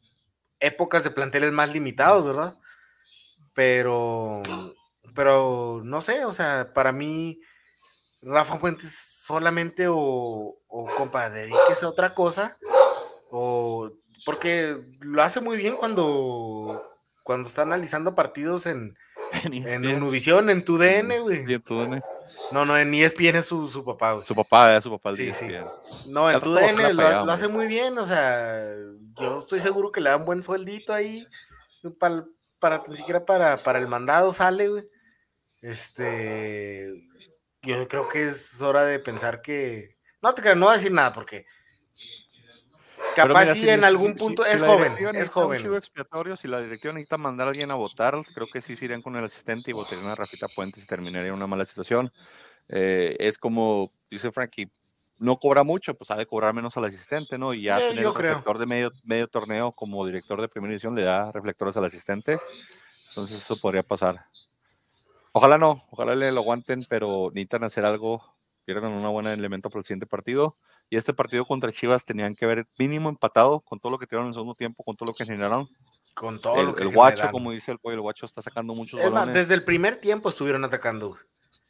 Speaker 2: épocas de planteles más limitados, ¿verdad? Pero, pero no sé, o sea, para mí, Rafa Fuentes solamente o, o compa, dedíquese a otra cosa, o porque lo hace muy bien cuando, cuando está analizando partidos en, en Univisión, en tu DN, güey.
Speaker 1: Sí, en tu DN.
Speaker 2: No, no, en ESPN es su, su papá, güey.
Speaker 1: Su papá, es su papá.
Speaker 2: Sí, sí. No, en tu DN lo, lo, hace muy bien, o sea, yo estoy seguro que le dan buen sueldito ahí, para, para ni siquiera para, para el mandado sale, güey. Este, yo creo que es hora de pensar que, no te no voy a decir nada porque capaz si, en algún punto es joven, es joven.
Speaker 1: expiatorio, si la directiva necesita mandar a alguien a votar, creo que sí se irían con el asistente y votarían a Rafita Puentes y terminaría en una mala situación. Eh, es como dice Frankie, no cobra mucho, pues ha de cobrar menos al asistente, ¿no? Y ya
Speaker 2: tener
Speaker 1: el reflector de medio, medio torneo como director de primera edición le da reflectores al asistente. Entonces eso podría pasar. Ojalá no, ojalá le lo aguanten, pero necesitan hacer algo, pierdan un buen elemento para el siguiente partido. Y este partido contra Chivas tenían que haber mínimo empatado con todo lo que tuvieron en el segundo tiempo, con todo lo que generaron.
Speaker 2: Con todo
Speaker 1: el,
Speaker 2: lo que
Speaker 1: El guacho, como dice el pollo, el guacho está sacando muchos balones.
Speaker 2: desde el primer tiempo estuvieron atacando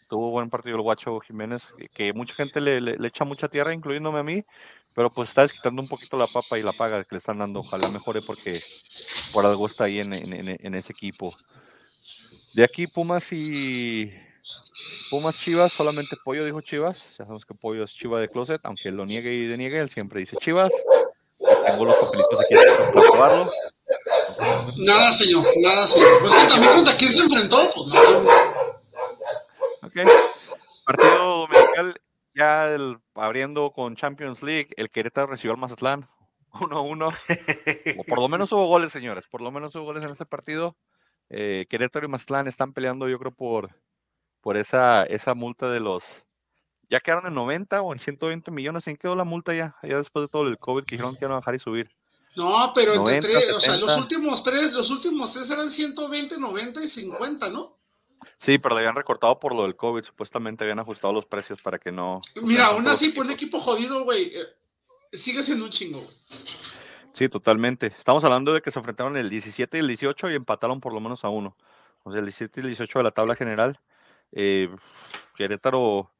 Speaker 1: tuvo buen partido el Guacho Jiménez, que, mucha gente le, le, echa mucha tierra, incluyéndome a mí, pero pues está desquitando un poquito la papa y la paga que le están dando. Ojalá mejore porque por algo está ahí en, en, en ese equipo. De aquí Pumas y Pumas Chivas, solamente Pollo dijo Chivas. Ya sabemos que Pollo es Chiva de closet, aunque lo niegue y deniegue, él siempre dice Chivas. Tengo los papelitos aquí para probarlo.
Speaker 3: Nada, señor, nada, señor. Pues que también contra quién se enfrentó, pues no.
Speaker 1: Partido dominical, ya el, abriendo con Champions League, el Querétaro recibió al Mazatlán 1-1. por lo menos hubo goles, señores. Por lo menos hubo goles en este partido. Eh, Querétaro y Mazatlán están peleando, yo creo, por, por esa, esa multa de los. Ya quedaron en 90 o en 120 millones. ¿En qué quedó la multa ya? Ya después de todo el COVID que dijeron que iban a bajar y subir.
Speaker 3: No, pero entre tres, o sea, los últimos tres, los últimos tres eran 120, 90 y 50, ¿no?
Speaker 1: Sí, pero le habían recortado por lo del COVID. Supuestamente habían ajustado los precios para que no.
Speaker 3: Mira, aún así, por un equipo jodido, güey, eh, sigue siendo un chingo, güey.
Speaker 1: Sí, totalmente. Estamos hablando de que se enfrentaron el 17 y el 18 y empataron por lo menos a uno. O sea, el 17 y el 18 de la tabla general. Eh, Querétaro,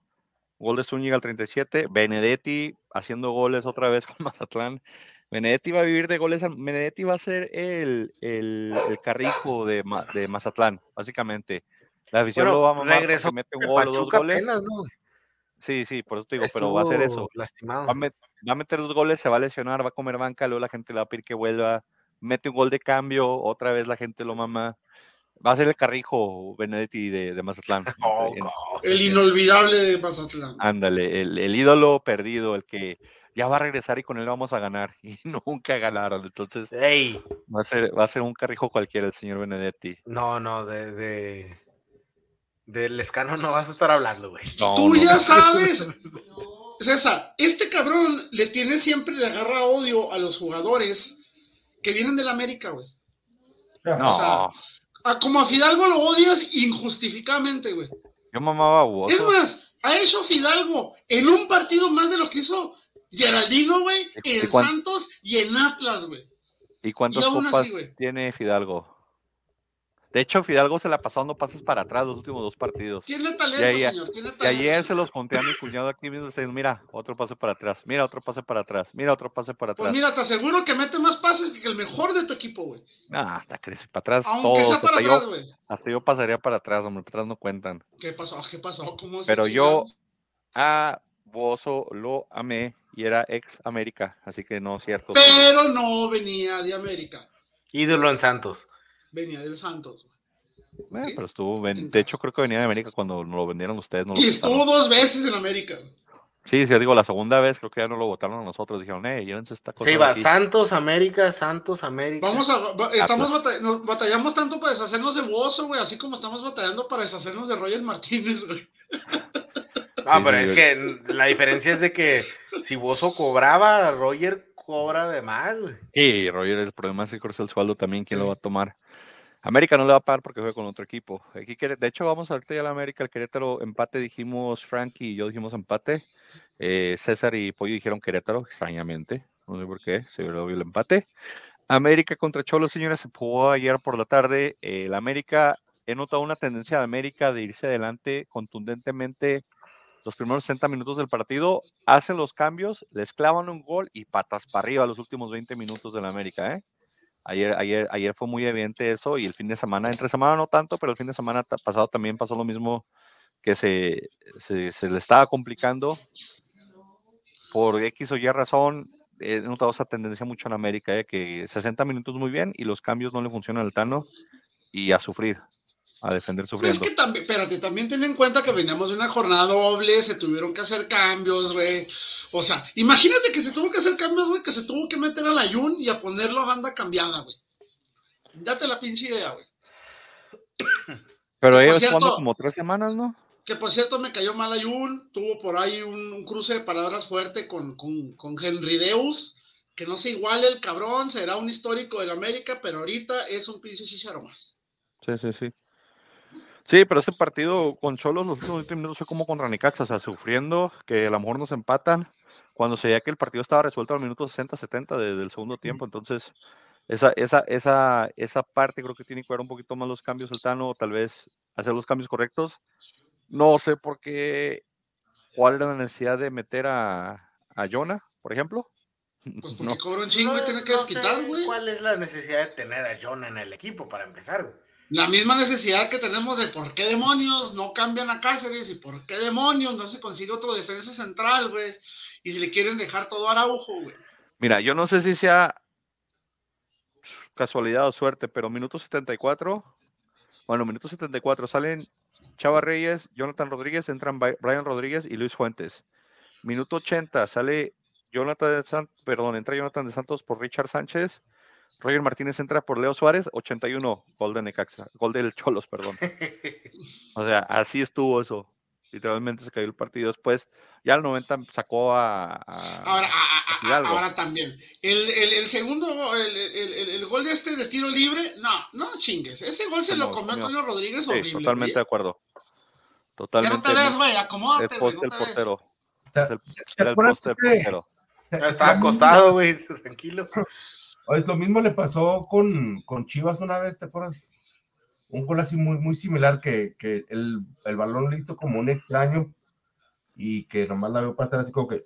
Speaker 1: gol de Zúñiga al 37. Benedetti haciendo goles otra vez con Mazatlán. Benedetti va a vivir de goles. Benedetti va a ser el, el, el carrijo de, de Mazatlán, básicamente. La afición lo va a mamar
Speaker 2: regresó mete un gol o dos goles. Apenas, ¿no?
Speaker 1: Sí, sí, por eso te digo, pero va a hacer eso.
Speaker 2: Lastimado.
Speaker 1: Va a, meter dos goles, se va a lesionar, va a comer banca, luego la gente le va a pedir que vuelva, mete un gol de cambio, otra vez la gente lo mama. Va a ser el carrijo Benedetti de, de Mazatlán.
Speaker 3: Oh, el inolvidable de Mazatlán.
Speaker 1: Ándale, el, el, ídolo perdido, el que ya va a regresar y con él vamos a ganar. Y nunca ganaron. Entonces,
Speaker 2: hey.
Speaker 1: va, a ser, va a ser un carrijo cualquiera el señor Benedetti.
Speaker 2: No, no, de, de, del escano no vas a estar hablando, güey.
Speaker 3: Tú ya sabes. César, este cabrón le tiene siempre, le agarra odio a los jugadores que vienen del América, güey.
Speaker 1: No.
Speaker 3: Como a Fidalgo lo odias injustificadamente, güey.
Speaker 1: Yo mamaba a
Speaker 3: Es más, ha hecho Fidalgo en un partido más de lo que hizo Geraldino, güey, en Santos y en Atlas, güey.
Speaker 1: ¿Y cuántas copas tiene Fidalgo? De hecho, Fidalgo se la pasó dando pases para atrás los últimos dos partidos.
Speaker 3: Tiene talento, y señor, tiene talento.
Speaker 1: Y ayer se los conté a mi cuñado aquí mismo, diciendo, mira, otro pase para atrás, mira, otro pase para atrás, mira, otro pase para pues
Speaker 3: atrás. Pues mira, te aseguro que mete más pases que el mejor de tu equipo, güey.
Speaker 1: Ah, hasta crece para atrás
Speaker 3: Aunque
Speaker 1: todos.
Speaker 3: para
Speaker 1: hasta,
Speaker 3: atrás,
Speaker 1: yo, hasta yo pasaría para atrás, hombre, para atrás no cuentan.
Speaker 3: ¿Qué pasó? ¿Qué pasó? ¿Cómo
Speaker 1: Pero yo a Bozo lo amé y era ex América, así que no es cierto.
Speaker 3: Pero no venía de América.
Speaker 2: Ídolo en Santos.
Speaker 3: Venía del Santos, güey.
Speaker 1: Eh, pero estuvo, de hecho creo que venía de América cuando lo vendieron ustedes. No
Speaker 3: y estuvo dos veces en América.
Speaker 1: Sí, sí, digo, la segunda vez creo que ya no lo votaron a nosotros. Dijeron, eh, llévense esta cosa.
Speaker 2: Sí, va, Santos, América, Santos, América.
Speaker 3: Vamos a, estamos nos batallamos tanto para deshacernos de Bozo, güey, así como estamos batallando para deshacernos de Roger Martínez, güey.
Speaker 2: No, pero es que la diferencia es de que si Bozo cobraba, Roger cobra de más, güey.
Speaker 1: Sí, Roger, el problema es que corta el sueldo también, ¿quién lo va a tomar? América no le va a pagar porque juega con otro equipo. Aquí, de hecho, vamos a ahorita ya la América, el Querétaro empate, dijimos Frankie y yo dijimos empate. Eh, César y Pollo dijeron Querétaro, extrañamente. No sé por qué, se vio el empate. América contra Cholo, señores, se jugó ayer por la tarde. el América, he notado una tendencia de América de irse adelante contundentemente los primeros 60 minutos del partido, hacen los cambios, les clavan un gol y patas para arriba los últimos 20 minutos de la América, ¿eh? Ayer, ayer, ayer fue muy evidente eso y el fin de semana, entre semana no tanto, pero el fin de semana pasado también pasó lo mismo que se, se, le estaba complicando por X o Y razón. He notado esa tendencia mucho en América, ¿eh? que 60 minutos muy bien y los cambios no le funcionan al Tano y a sufrir, a defender sufriendo.
Speaker 3: es que también, espérate, también ten en cuenta que veníamos de una jornada doble, se tuvieron que hacer cambios, güey. O sea, imagínate que se tuvo que hacer cambios, güey, que se tuvo que meter al Ayun y a ponerlo a banda cambiada, güey. Date la pinche idea, güey.
Speaker 1: Pero ellos jugando como tres semanas, ¿no?
Speaker 3: Que por cierto me cayó mal Ayun, tuvo por ahí un, cruce de palabras fuerte con, con, con, Henry Deus, que no se iguale el cabrón, será un histórico del América, pero ahorita es un pinche chicharo más.
Speaker 1: Sí, sí, sí. Sí, pero ese partido con Cholos los últimos minutos fue como contra Nicaxa, o sea, sufriendo, que a lo mejor nos empatan, cuando se veía que el partido estaba resuelto al minuto 60-70 del segundo tiempo, entonces esa, esa, esa, esa parte creo que tiene que ver un poquito más los cambios el Tano, tal vez hacer los cambios correctos. No sé por qué, cuál era la necesidad de meter a, a Jonah, por ejemplo.
Speaker 3: Pues porque cobra un chingo y tiene que desquitar, güey.
Speaker 2: ¿Cuál es la necesidad de tener a Jonah en el equipo para empezar, güey?
Speaker 3: La misma necesidad que tenemos de por qué demonios no cambian a Cáceres y por qué demonios no se consigue otro defensa central, güey. Y si le quieren dejar todo a Araujo, güey.
Speaker 1: Mira, yo no sé si sea casualidad o suerte, pero minuto 74, bueno, minuto 74 salen Chava Reyes, Jonathan Rodríguez, entran Brian Rodríguez y Luis Fuentes. Minuto 80 sale Jonathan de perdón, entra Jonathan de Santos por Richard Sánchez. Roger Martínez entra por Leo Suárez, 81, gol de Necaxa, gol del Cholos, perdón. o sea, así estuvo eso literalmente se cayó el partido. Después, ya al 90 sacó a.
Speaker 3: ahora, ahora también. El, segundo, el, gol de este de tiro libre, no, no chingues. Ese gol se lo comió Antonio Rodríguez horrible.
Speaker 1: Totalmente de acuerdo. Totalmente.
Speaker 3: Ya no te ves, güey, acomódate.
Speaker 1: El poste del portero.
Speaker 2: el, poste del portero. Estaba acostado, güey, tranquilo.
Speaker 4: Lo mismo le pasó con, con Chivas una vez, ¿te acuerdas? un gol así muy, muy similar que, el, balón le hizo como un extraño y que nomás la veo pasar así como que.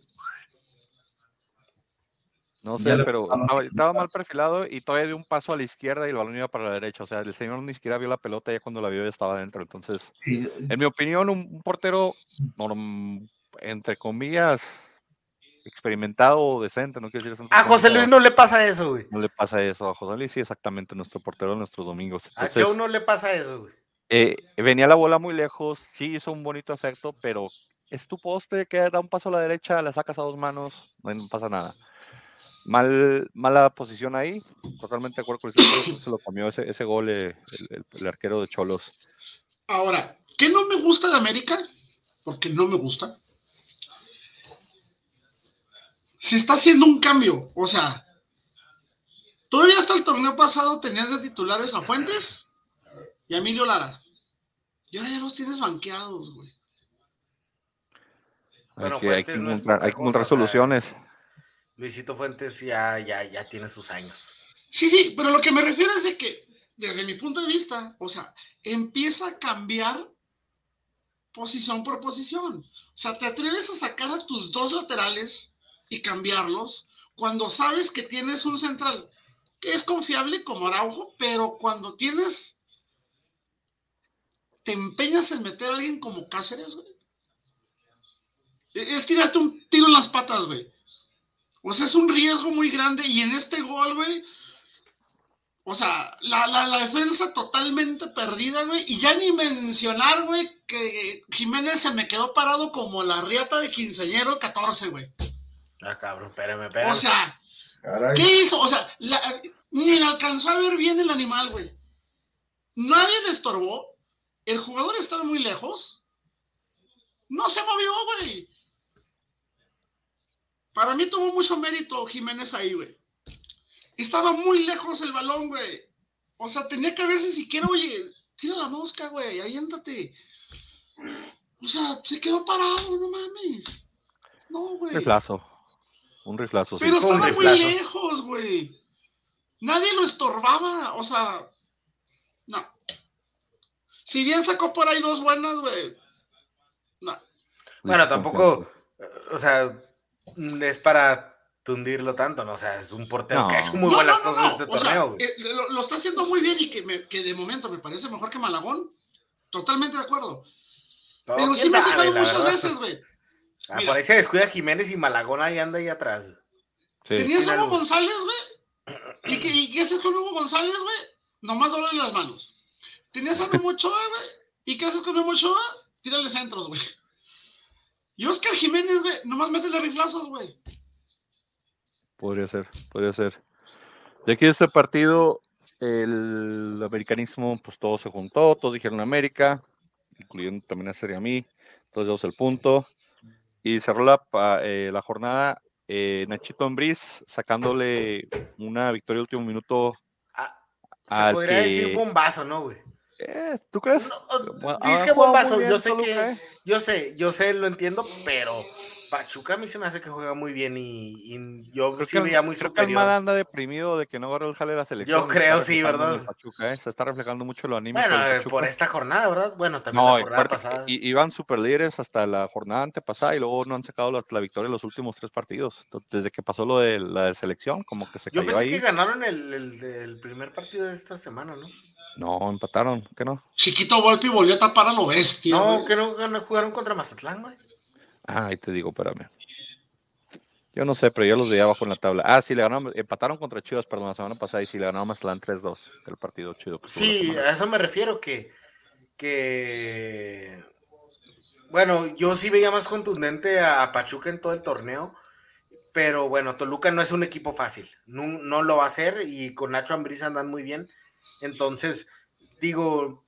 Speaker 1: No sé, pero estaba, mal perfilado y todavía dio un paso a la izquierda y el balón iba para la derecha. O sea, el señor ni siquiera vio la pelota ya cuando la vio ya estaba adentro. Entonces, en mi opinión, un, portero, entre comillas, experimentado o decente, no quiero decir
Speaker 2: A José Luis no le pasa eso, güey.
Speaker 1: No le pasa eso. A José Luis sí, exactamente, nuestro portero de nuestros domingos.
Speaker 2: a Joe no le pasa eso, güey.
Speaker 1: Eh, venía la bola muy lejos, sí hizo un bonito efecto, pero es tu poste que da un paso a la derecha, la sacas a dos manos, no pasa nada. Mal, mala posición ahí, totalmente de acuerdo con se lo comió ese, ese gol eh, el, arquero de Cholos.
Speaker 3: Ahora, ¿qué no me gusta de América? Porque no me gusta se está haciendo un cambio. O sea, todavía hasta el torneo pasado tenías de titulares a Fuentes y a Emilio Lara. Y ahora ya los tienes banqueados, güey.
Speaker 1: Hay, que, hay, que, encontrar, soluciones.
Speaker 2: Luisito Fuentes ya, ya, ya tiene sus años.
Speaker 3: Sí, sí, pero lo que me refiero es de que, desde mi punto de vista, o sea, empieza a cambiar posición por posición. O sea, te atreves a sacar a tus dos laterales y cambiarlos cuando sabes que tienes un central que es confiable como Araujo, pero cuando tienes, te empeñas en meter a alguien como Cáceres, güey. Es tirarte un tiro en las patas, güey. O sea, es un riesgo muy grande y en este gol, güey, o sea, la, la, defensa totalmente perdida, güey. Y ya ni mencionar, güey, que Jiménez se me quedó parado como la riata de quinceañero 14, güey.
Speaker 2: Ah, cabrón, espérame, espérame.
Speaker 3: O sea, ¿qué hizo? O sea, ni le alcanzó a ver bien el animal, güey. Nadie le estorbó. El jugador estaba muy lejos. No se movió, güey. Para mí tuvo mucho mérito Jiménez ahí, güey. Estaba muy lejos el balón, güey. O sea, tenía que verse siquiera, oye, tira la mosca, güey, ahí ándate. O sea, se quedó parado, no mames. No, güey.
Speaker 1: Reemplazo. Un riflazo.
Speaker 3: Pero estaba muy lejos, güey. Nadie lo estorbaba. O sea, no. Si bien sacó por ahí dos buenas, güey. No.
Speaker 2: Bueno, tampoco, o sea, es para tundirlo tanto, ¿no? O sea, es un portero
Speaker 1: No.
Speaker 2: que ha hecho muy
Speaker 3: No,
Speaker 2: buenas
Speaker 3: no, no,
Speaker 2: cosas este
Speaker 3: o sea,
Speaker 2: torneo, güey.
Speaker 3: eh, lo, lo está haciendo muy bien y que, me- que de momento me parece mejor que Malagón. Totalmente de acuerdo. Pero sí me he fijado muchas
Speaker 2: verdad.
Speaker 3: veces, güey.
Speaker 2: Ah,
Speaker 3: mira.
Speaker 2: por ahí se descuida Jiménez y Malagón ahí anda ahí atrás.
Speaker 1: Sí.
Speaker 3: Tenías a Hugo. González, güey. ¿Y qué, ¿Y qué haces con Hugo González, güey? Nomás doble las manos. Tenías a Memo Ochoa, güey. ¿Y qué haces con Memo Ochoa? Tírale centros, güey. Y Oscar Jiménez, güey, nomás métele riflazos, güey.
Speaker 1: Podría ser, podría ser. Y aquí este partido, el americanismo, pues todo se juntó, todos dijeron América, incluyendo también a Serie a mí, todos dimos el punto. Y cerró la, eh, la jornada eh, Nachito Ambriz sacándole una victoria último minuto.
Speaker 2: Ah, se podría
Speaker 1: que-
Speaker 2: decir bombazo, ¿no, güey?
Speaker 1: Eh, ¿Tú crees?
Speaker 2: No, dices
Speaker 1: ha
Speaker 2: que bombazo, yo sé que,
Speaker 1: ¿eh?
Speaker 2: yo sé, yo sé, lo entiendo, pero Pachuca a mí se me hace que juega muy bien y, y yo
Speaker 1: Creo
Speaker 2: sí
Speaker 1: que,
Speaker 2: veía muy
Speaker 1: creo que Almada
Speaker 2: superior.
Speaker 1: anda deprimido de que no agarró el jale de la selección.
Speaker 2: Yo
Speaker 1: y
Speaker 2: creo, sí, ¿verdad?
Speaker 1: Pachuca, ¿eh? Se está reflejando mucho lo anímico
Speaker 2: Bueno, eh, por esta jornada, ¿verdad? Bueno, también
Speaker 1: No,
Speaker 2: la
Speaker 1: y
Speaker 2: jornada
Speaker 1: que
Speaker 2: pasada.
Speaker 1: i- iban super líderes hasta la jornada antepasada y luego no han sacado la, la victoria en los últimos tres partidos. Entonces, Desde que pasó lo de la de selección, como que se
Speaker 2: Yo
Speaker 1: cayó
Speaker 2: pensé
Speaker 1: ahí.
Speaker 2: que ganaron el, el, el primer partido de esta semana, ¿no?
Speaker 1: No, empataron, ¿qué no?
Speaker 3: Chiquito Volpi volvió a tapar a lo bestia.
Speaker 2: No,
Speaker 3: güey.
Speaker 2: que no jugaron contra Mazatlán, güey.
Speaker 1: Ah, ahí te digo, espérame. Yo no sé, pero yo los veía abajo en la tabla. Ah, sí, le ganaron, empataron contra Chivas, perdón, la semana pasada y sí le ganaron Mazatlán 3-2, el partido chido.
Speaker 2: Sí, a eso me refiero, que, que bueno, yo sí veía más contundente a, Pachuca en todo el torneo, pero bueno, Toluca no es un equipo fácil, no, no lo va a hacer y con Nacho Ambriz andan muy bien, entonces digo,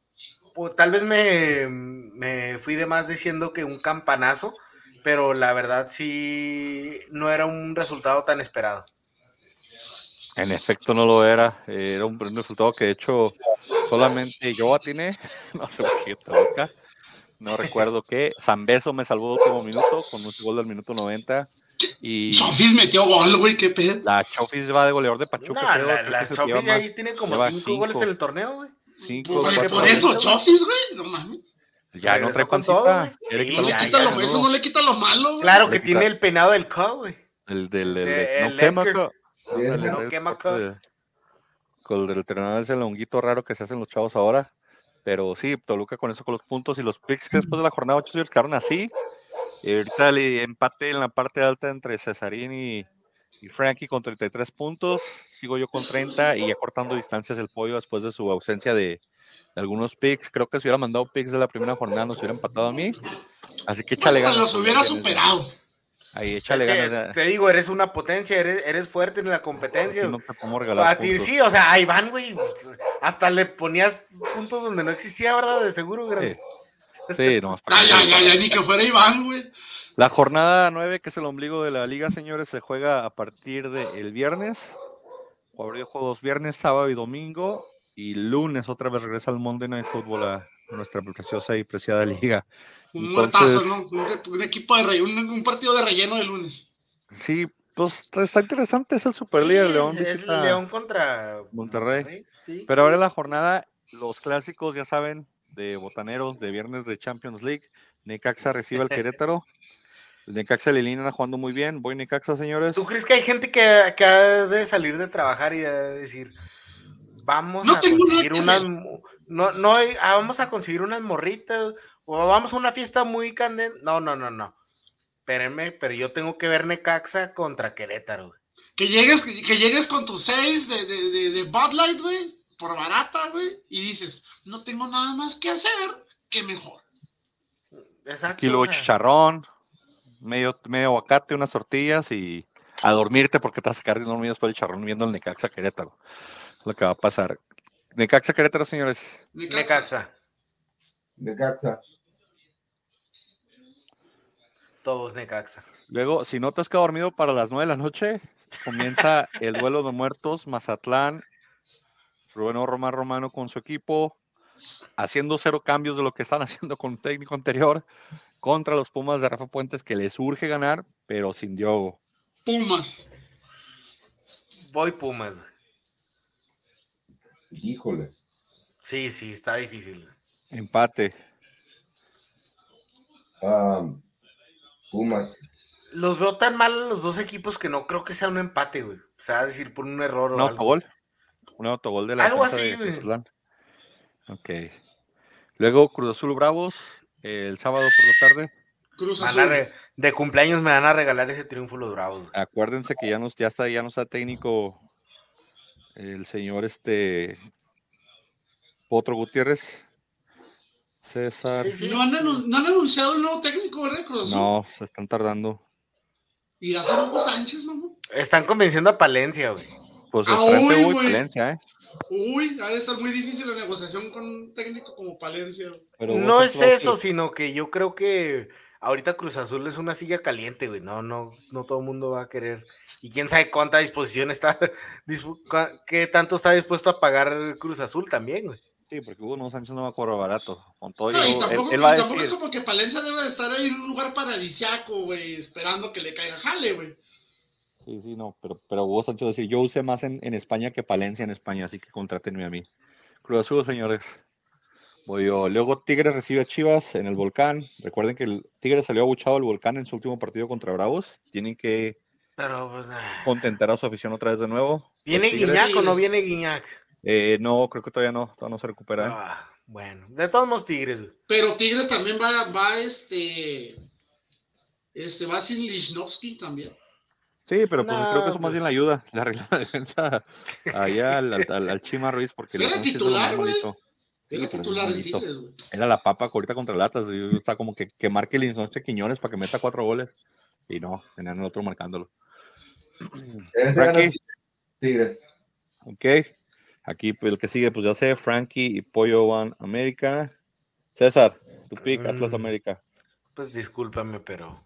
Speaker 2: tal vez me, me fui de más diciendo que un campanazo, pero la verdad sí no era un resultado tan esperado.
Speaker 1: En efecto no lo era. eh, Era un, resultado que de hecho solamente yo atiné. No sé por qué Toluca. No recuerdo qué. Zambeso me salvó de último minuto con un gol del minuto 90. Y
Speaker 3: Sofis metió gol, güey, qué pedo.
Speaker 1: la Chofis va de goleador de
Speaker 2: No,
Speaker 1: Pachuca.
Speaker 2: la,
Speaker 1: creo, creo
Speaker 2: la
Speaker 1: lleva más-
Speaker 2: ahí tiene como cinco, goles en el torneo, güey.
Speaker 1: cinco,
Speaker 3: Por,
Speaker 1: cuatro,
Speaker 3: por eso. Chofis, güey, no mames.
Speaker 1: Ya no trae
Speaker 2: con todo, Sí,
Speaker 3: No
Speaker 2: ya,
Speaker 3: lo-
Speaker 2: ya,
Speaker 3: eso no le quita lo malo, güey.
Speaker 2: Claro que
Speaker 1: Le
Speaker 2: tiene
Speaker 1: quita-
Speaker 2: el peinado del co, güey.
Speaker 1: El del. El, no
Speaker 2: el
Speaker 1: quema,
Speaker 4: no
Speaker 2: quema,
Speaker 1: Con el entrenador es el honguito raro que se hacen los chavos ahora. Pero sí, Toluca con eso, con los puntos y los picks que después de la jornada 8 señores quedaron así. Y ahorita el empate en la parte alta entre Cesarín y, y Frankie con 33 puntos. Sigo yo con 30 y ya cortando distancias el pollo después de su ausencia de algunos picks. Creo que si hubiera mandado picks de la primera jornada nos hubiera empatado a mí. Así que
Speaker 3: Pues
Speaker 1: échale
Speaker 3: hasta
Speaker 1: ganas.
Speaker 3: los hubiera superado.
Speaker 1: Ahí,
Speaker 2: Es
Speaker 1: échale
Speaker 2: que,
Speaker 1: ganas. ya.
Speaker 2: te digo, eres una potencia, eres, eres fuerte en la competencia.
Speaker 1: no te regalar
Speaker 2: A ti sí, o sea, ahí van, güey. Hasta le ponías puntos donde no existía, ¿verdad? De seguro, grande.
Speaker 1: Sí, sí nomás para
Speaker 3: ay, ay, ay, ni que fuera Iván, güey.
Speaker 1: La jornada 9, que es el ombligo de la liga, señores, se juega a partir del viernes. Habría juegos viernes, sábado y domingo. Y lunes otra vez regresa el Monday Night Football a nuestra preciosa y preciada liga.
Speaker 3: Un
Speaker 1: Entonces-
Speaker 3: ¿no? Un, un equipo de relleno, un, un partido de relleno de lunes.
Speaker 1: Sí, pues está interesante, es el Super Líder,
Speaker 2: Sí,
Speaker 1: León
Speaker 2: es
Speaker 1: visita
Speaker 2: León contra
Speaker 1: Monterrey.
Speaker 2: Sí.
Speaker 1: Pero ahora en la jornada, los clásicos, ya saben, de botaneros, de viernes de Champions League. Necaxa recibe al Querétaro. El Necaxa y Lilina jugando muy bien. Voy Necaxa, señores.
Speaker 2: ¿Tú crees que hay gente que, que ha de salir de trabajar y de decir, vamos
Speaker 3: No
Speaker 2: a conseguir unas, no, no, ah, vamos a conseguir unas morritas o vamos a una fiesta muy candente? No, no, no, no. Espérenme, pero yo tengo que ver Necaxa contra Querétaro. güey.
Speaker 3: Que llegues, que llegues con tus seis de, de, de, de Bud Light, güey, por barata, güey, y dices, no tengo nada más que hacer, que mejor.
Speaker 2: Exacto.
Speaker 1: kilo
Speaker 2: o
Speaker 1: de
Speaker 2: sea,
Speaker 1: chicharrón, medio, medio aguacate, unas tortillas y a dormirte porque te vas a quedar dormido después del chicharrón viendo el Necaxa Querétaro. Lo que va a pasar. Necaxa Querétaro, señores.
Speaker 3: Necaxa.
Speaker 2: Necaxa. Todos Necaxa.
Speaker 1: Luego, si no te has quedado dormido para las 9 de la noche, comienza el duelo de muertos, Mazatlán, Rubén Román Romano con su equipo, haciendo cero cambios de lo que están haciendo con un técnico anterior, contra los Pumas de Rafa Puentes, que les urge ganar, pero sin Diogo.
Speaker 3: Pumas.
Speaker 2: Voy Pumas.
Speaker 4: Híjole.
Speaker 2: Sí, sí, está difícil.
Speaker 1: Empate.
Speaker 4: Pumas.
Speaker 2: Los veo tan mal a los dos equipos que no creo que sea un empate, güey. O sea, decir por un error
Speaker 1: ¿Un
Speaker 2: o algo.
Speaker 1: autogol? ¿Un autogol de la
Speaker 2: Algo así,
Speaker 1: de
Speaker 2: güey.
Speaker 1: Ok. Luego Cruz Azul Bravos, el sábado por la tarde.
Speaker 3: Cruz Azul.
Speaker 2: re- De cumpleaños me van a regalar ese triunfo los bravos.
Speaker 1: Acuérdense que ya no, ya está, ya no está técnico el señor este Potro Gutiérrez. César.
Speaker 2: Sí, sí.
Speaker 3: No, han anun- no han anunciado el nuevo técnico, ¿verdad? Cruz.
Speaker 1: No, se están tardando.
Speaker 3: Y hace Hugo Sánchez, mamá.
Speaker 2: Están convenciendo a Palencia, güey.
Speaker 1: Pues
Speaker 3: Ah, uy,
Speaker 1: Hugo y
Speaker 3: güey.
Speaker 1: Palencia, ¿eh?
Speaker 3: Uy, ha de estar muy difícil la negociación con un técnico como Palencia.
Speaker 1: Pero
Speaker 2: No es eso, sino que yo creo que ahorita Cruz Azul es una silla caliente, güey. No, no, no todo el mundo va a querer. Y quién sabe cuánta disposición está, qué tanto está dispuesto a pagar Cruz Azul también, güey.
Speaker 1: Sí, porque Hugo Sánchez no va a cobrar barato. Con todo
Speaker 3: sea,
Speaker 1: y él,
Speaker 3: tampoco,
Speaker 1: él va a
Speaker 3: y tampoco
Speaker 1: decir,
Speaker 3: es como que Palencia debe de estar ahí en un lugar paradisiaco, güey, esperando que le caiga jale, güey.
Speaker 1: Sí, sí, no, pero, pero Hugo Sánchez va a decir, yo usé más en, en España que Palencia en España, así que contrátenme a mí. Cruz Azul, señores. Voy yo. Luego Tigres recibe a Chivas en el Volcán. Recuerden que el Tigres salió abuchado al Volcán en su último partido contra Bravos. Tienen que
Speaker 2: Pero, pues, nah.
Speaker 1: contentar a su afición otra vez de nuevo.
Speaker 2: ¿Viene Guiñac o no viene Guiñac?
Speaker 1: Eh, no, creo que todavía no, todavía no se recupera.
Speaker 2: Ah, bueno, de todos modos Tigres.
Speaker 3: Pero Tigres también va, va este. Este va sin Lichnowsky también.
Speaker 1: Sí, pero pues
Speaker 2: No,
Speaker 1: creo que eso más
Speaker 2: pues.
Speaker 1: bien la ayuda. Le arregla la defensa allá al, al- al- Chima Ruiz porque
Speaker 3: Era titular, güey. Era. Tigres, güey.
Speaker 1: Era la papa ahorita contra Latas. y Está como que, que marque el Insonce Quiñones para que meta cuatro goles. Y no, tenían el otro marcándolo. Frankie,
Speaker 4: Tigres.
Speaker 1: ok. Aquí pues, el que sigue, pues ya sé, Frankie y Pollo van América. César, tu pick, Atlas
Speaker 2: Mm.
Speaker 1: América.
Speaker 2: Pues discúlpame, pero.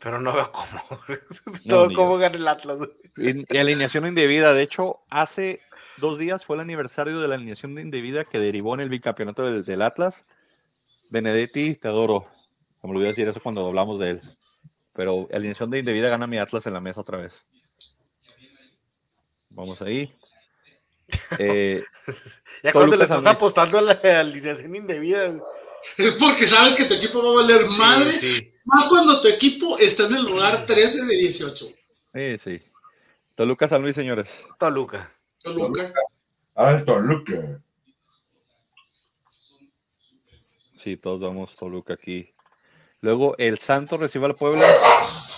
Speaker 2: Pero no veo cómo.
Speaker 1: No,
Speaker 2: no veo
Speaker 1: ni
Speaker 2: cómo gana el Atlas.
Speaker 1: Y, y alineación indebida. De hecho, hace dos días fue el aniversario de la alineación de indebida que derivó en el bicampeonato del, del Atlas. Benedetti, te adoro. Se me olvidó decir eso cuando hablamos de él. Pero alineación de indebida gana mi Atlas en la mesa otra vez. Vamos ahí. Eh,
Speaker 2: Ya cuando le estás apostando a la alineación indebida.
Speaker 3: Es porque sabes que tu equipo va a valer madre.
Speaker 2: Sí.
Speaker 3: Más cuando tu equipo está en el lugar 13 de 18.
Speaker 1: sí, sí. Toluca San Luis, señores.
Speaker 2: Toluca.
Speaker 3: Toluca.
Speaker 4: Ahora el Toluca.
Speaker 1: Sí, todos vamos Toluca aquí. Luego el Santos recibe al Puebla.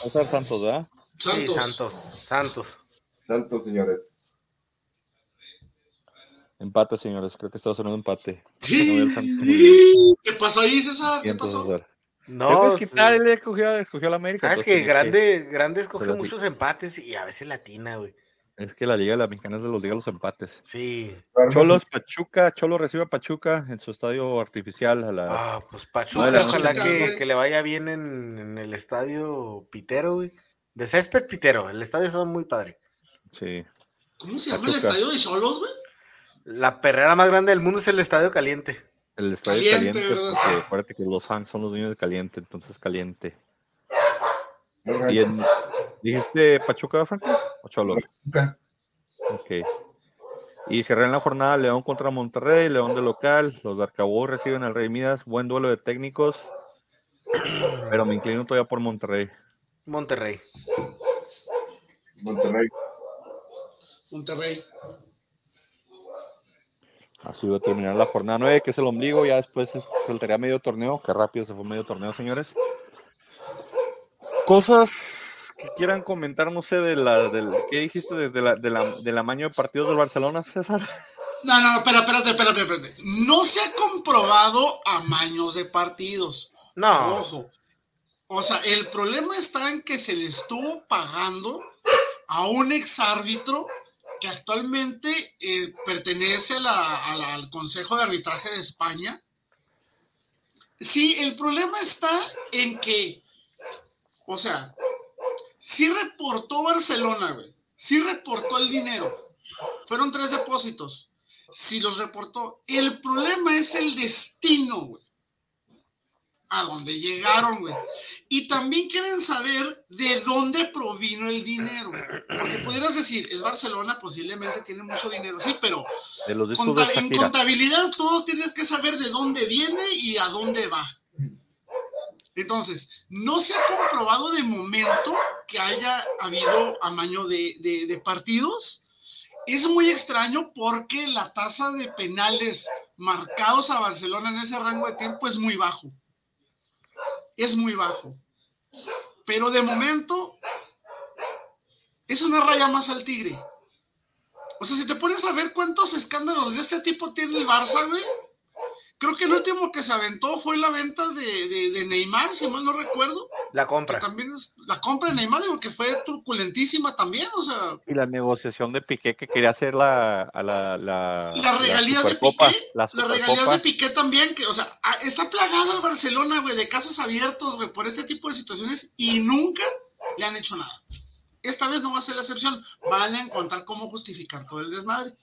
Speaker 1: Vamos a Santos, ¿verdad?
Speaker 2: Sí,
Speaker 3: Santos.
Speaker 2: Santos. Santos.
Speaker 4: Señores.
Speaker 1: Empate, señores. Creo que está sonando empate.
Speaker 3: Sí. ¿Qué pasó ahí, César? ¿Qué
Speaker 1: Siento,
Speaker 3: pasó?
Speaker 1: César.
Speaker 2: No,
Speaker 1: que es él escogió, escogió a la América.
Speaker 2: sabes
Speaker 1: entonces
Speaker 2: que grande, grande escoge muchos empates y a veces latina, güey.
Speaker 1: Es que la Liga de la Mexicana es de los Liga de los empates.
Speaker 2: Sí.
Speaker 1: Cholos Pachuca, Cholo recibe a Pachuca en su estadio artificial a la
Speaker 2: Ah, pues Pachuca,
Speaker 1: la
Speaker 2: ojalá que, que le vaya bien en, en el estadio Pitero, güey. De césped Pitero, el estadio está muy padre.
Speaker 1: sí.
Speaker 3: ¿Cómo se llama el estadio de Cholos, güey?
Speaker 2: La perrera más grande del mundo es el estadio caliente.
Speaker 1: El estadio
Speaker 3: Caliente,
Speaker 1: caliente, porque acuérdate que los fans son los dueños del caliente, entonces caliente. Y en, ¿Dijiste Pachuca, Franco? ¿O Cholos?
Speaker 4: Pachuca.
Speaker 1: Ok. Y cierran la jornada León contra Monterrey, León de local, los de reciben al Rey Midas, buen duelo de técnicos, pero me inclino todavía por Monterrey.
Speaker 2: Monterrey.
Speaker 4: Monterrey.
Speaker 3: Monterrey.
Speaker 1: Así va a terminar la jornada 9, que es el ombligo, ya después es- soltaría medio torneo, que rápido se fue medio torneo, señores. Cosas que quieran comentar, no sé, de la, del, ¿qué dijiste de, de la, de la- del amaño de partidos del Barcelona, César?
Speaker 3: No, no, espera, espérate, espérate, espérate. No se ha comprobado amaños de partidos.
Speaker 2: No,
Speaker 3: Ojo. O sea, el problema está en que se le estuvo pagando a un exárbitro que actualmente eh, pertenece al Consejo de Arbitraje de España. Sí, el problema está en que, o sea, sí reportó Barcelona, güey. Sí reportó el dinero. Fueron tres depósitos. Sí los reportó. El problema es el destino, güey a dónde llegaron, güey. Y también quieren saber de dónde provino el dinero. Porque pudieras decir, es Barcelona, posiblemente tiene mucho dinero, sí, pero
Speaker 1: De los discos
Speaker 3: conta-
Speaker 1: de
Speaker 3: en contabilidad todos tienes que saber de dónde viene y a dónde va. Entonces, no se ha comprobado de momento que haya habido amaño de, de partidos. Es muy extraño porque la tasa de penales marcados a Barcelona en ese rango de tiempo es muy bajo. Es muy bajo. Pero de momento es una raya más al tigre. O sea, si te pones a ver cuántos escándalos de este tipo tiene el Barça, güey, creo que el último que se aventó fue la venta de, Neymar, si mal no recuerdo.
Speaker 2: La compra.
Speaker 3: también es la compra de Neymar, digo que fue turbulentísima también, o sea.
Speaker 1: Y la negociación de Piqué que quería hacer la, a la, la,
Speaker 3: las regalías de Piqué. las regalías de Piqué también, que, o sea, está plagado el Barcelona, güey, de casos abiertos, güey, por este tipo de situaciones y nunca le han hecho nada. Esta vez no va a ser la excepción. Van a encontrar cómo justificar todo el desmadre.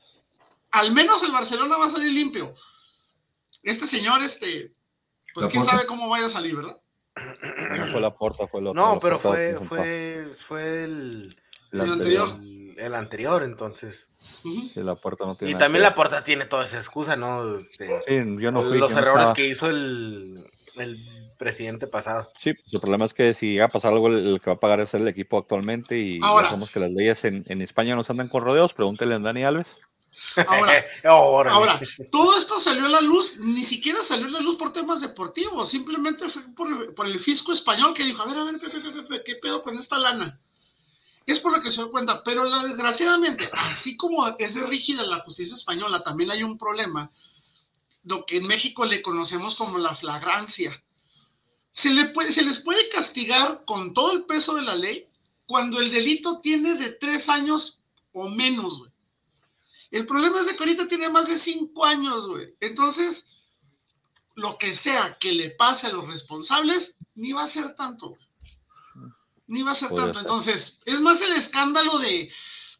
Speaker 3: Al menos el Barcelona va a salir limpio. Este señor, este, pues quién sabe cómo vaya a salir, ¿verdad?
Speaker 1: No fue la puerta, fue el
Speaker 2: otro. No, pero fue, fue, fue el,
Speaker 3: el, anterior.
Speaker 2: El, anterior, entonces.
Speaker 1: Sí, la puerta no tiene
Speaker 2: y también la puerta tiene toda esa excusa, ¿no? Este,
Speaker 1: sí, yo no fui.
Speaker 2: Los errores que hizo el, el presidente pasado.
Speaker 1: Sí, pues el problema es que si llega a pasar algo, el, que va a pagar es el equipo actualmente y sabemos que las leyes en, en España nos andan con rodeos. Pregúntele a Dani Alves.
Speaker 3: Ahora, ahora, todo esto salió a la luz, ni siquiera salió a la luz por temas deportivos, simplemente fue por, el fisco español que dijo, a ver, a ver, ¿qué pedo con esta lana? Es por lo que se dio cuenta, pero desgraciadamente, así como es de rígida la justicia española, también hay un problema, lo que en México le conocemos como la flagrancia se, le puede, se les puede castigar con todo el peso de la ley cuando el delito tiene de tres años o menos, güey. El problema es que ahorita tiene más de cinco años, güey. Entonces, lo que sea que le pase a los responsables, ni va a ser tanto, güey. Ni va a ser tanto. Entonces, es más el escándalo de,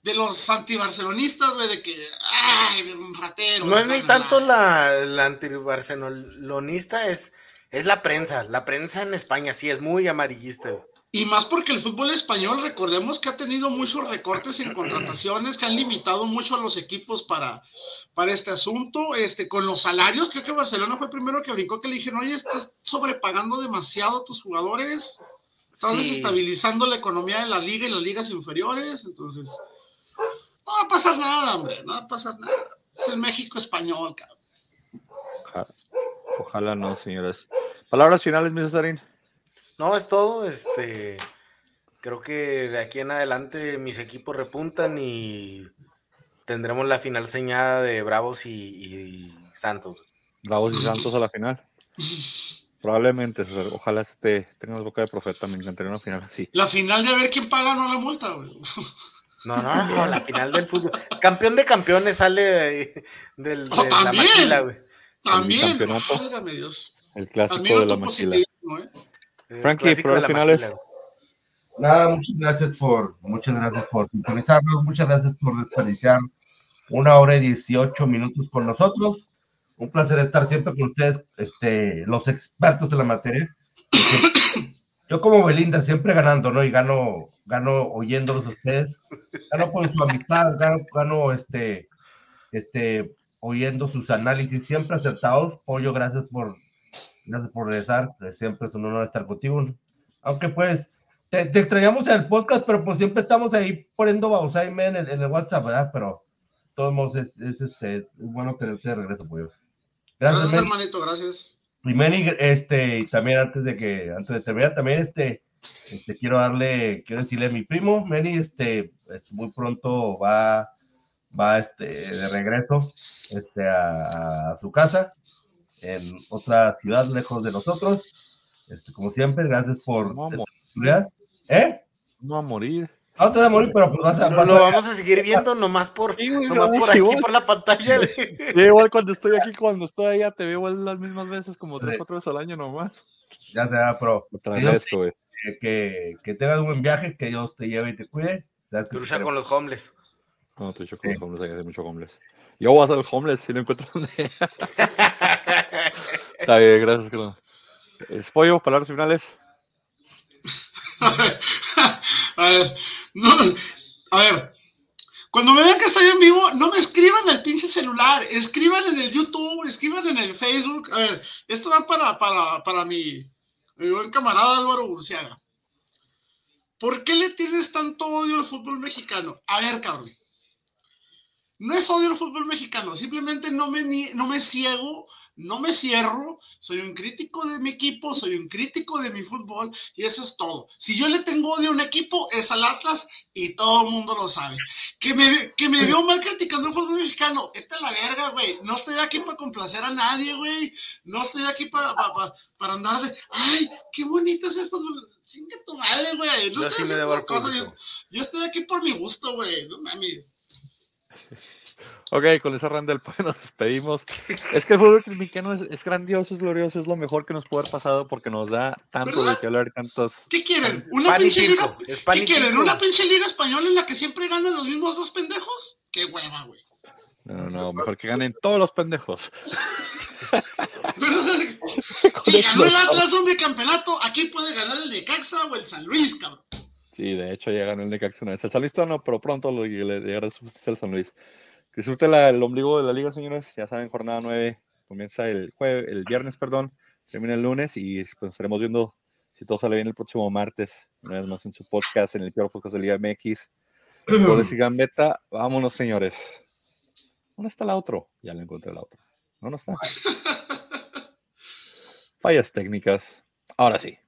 Speaker 3: de los antibarcelonistas, güey, de que, ay, un ratero.
Speaker 2: No es ni tanto la, la antibarcelonista, es es la prensa, la prensa en España sí es muy amarillista.
Speaker 3: Y más porque el fútbol español, recordemos que ha tenido muchos recortes en contrataciones, que han limitado mucho a los equipos para, para este asunto. Este, con los salarios, creo que Barcelona fue el primero que brincó, que le dijeron, oye, estás sobrepagando demasiado a tus jugadores, estás desestabilizando la economía de la liga y las ligas inferiores, entonces no va a pasar nada, hombre, no va a pasar nada. Es el México español, cabrón.
Speaker 1: Ojalá no, señores. Palabras finales, mi Cesarín.
Speaker 2: No, es todo. Este, creo que de aquí en adelante mis equipos repuntan y tendremos la final señada de Bravos y, Santos.
Speaker 1: Bravos y Santos a la final. Probablemente, Ojalá este, tengas boca de profeta. Me encantaría una final así.
Speaker 3: La final de ver quién paga no la multa, güey.
Speaker 2: No, no, no, la final del fútbol. Campeón de campeones sale de, oh, la maquila, güey.
Speaker 3: También,
Speaker 1: El clásico de la maquila. ¿eh? Frankie, por finales.
Speaker 4: Nada, muchas gracias por, muchas gracias por sintonizarnos, muchas gracias por desperdiciar una hora y dieciocho minutos con nosotros. Un placer estar siempre con ustedes, este, los expertos de la materia. Yo como Belinda siempre ganando, ¿no? Y gano, gano oyéndolos a ustedes, gano con su amistad, gano, gano este, este, oyendo sus análisis siempre acertados. Pollo, gracias por, gracias por regresar. Siempre es un honor estar contigo. Aunque pues te, extrañamos en el podcast, pero pues siempre estamos ahí poniendo Bausaime en el, en el WhatsApp, ¿verdad? Pero todos modos es, es, este, es bueno tenerte de regreso, Pollo.
Speaker 3: Gracias, gracias hermanito, gracias.
Speaker 4: Primero, este, y también antes de que, antes de terminar, también este, este, quiero darle, quiero decirle a mi primo, Meni, este, este muy pronto va va este, de regreso este, a, su casa en otra ciudad lejos de nosotros. Este, como siempre, gracias por
Speaker 1: no
Speaker 4: ¿Eh?
Speaker 1: No a morir.
Speaker 4: No te va a morir, pero pues vas a.
Speaker 2: No, lo vamos a seguir viendo nomás por, nomás por aquí, por la pantalla.
Speaker 1: igual cuando estoy aquí, cuando estoy allá, te veo las mismas veces, como tres, cuatro veces al año nomás.
Speaker 4: Ya será, pero. Que, que, que, tengas un buen viaje, que Dios te lleve y te cuide.
Speaker 2: Cruza con los homeless.
Speaker 1: No, con los homeless, hay que hacer mucho homeless. Yo voy a hacer el homeless si no encuentro donde. Está bien, gracias. Es pollo, palabras finales.
Speaker 3: a ver, a ver, cuando me vean que estoy en vivo, no me escriban el pinche celular, escriban en el YouTube, escriban en el Facebook. A ver, esto va para, para, para mi, mi buen camarada Álvaro Burciaga. ¿Por qué le tienes tanto odio al fútbol mexicano? A ver, cabrón. No es odio al fútbol mexicano, simplemente no me, no me ciego, no me cierro, soy un crítico de mi equipo, soy un crítico de mi fútbol y eso es todo. Si yo le tengo odio a un equipo es al Atlas y todo el mundo lo sabe. Que me, que me veo mal criticando el fútbol mexicano, esta la verga, güey. No estoy aquí para complacer a nadie, güey. No estoy aquí para, para, andar de, ay, qué bonito es el fútbol. Chinga tu madre, güey. No yo, yo, yo estoy aquí por mi gusto, güey. No mames.
Speaker 1: Ok, con esa Randall pues nos despedimos. Es que el fútbol mexicano es, grandioso, es glorioso, es lo mejor que nos puede haber pasado porque nos da tanto de que hablar, tantos.
Speaker 3: ¿Qué quieren? ¿Una pinche liga? ¿Qué quieren? ¿Una pinche liga española en la que siempre ganan los mismos dos pendejos? ¡Qué hueva, güey!
Speaker 1: No, no, mejor que ganen todos los pendejos.
Speaker 3: si ganó el Atlas un bicampeonato, aquí puede ganar el de Caxa o el San Luis, cabrón.
Speaker 1: Sí, de hecho ya ganó el de Caxa una vez. El San Luis no, pero pronto le llegará el San Luis. Disfruten el ombligo de la liga, señores. Ya saben, jornada 9 comienza el jueves, el viernes, perdón, termina el lunes y pues estaremos viendo si todo sale bien el próximo martes, una vez más en su podcast, en el peor podcast de Liga MX. Goles y Gambetta, vámonos, señores. ¿Dónde está la otro? Ya le encontré la otra. No, no está. Fallas técnicas. Ahora sí.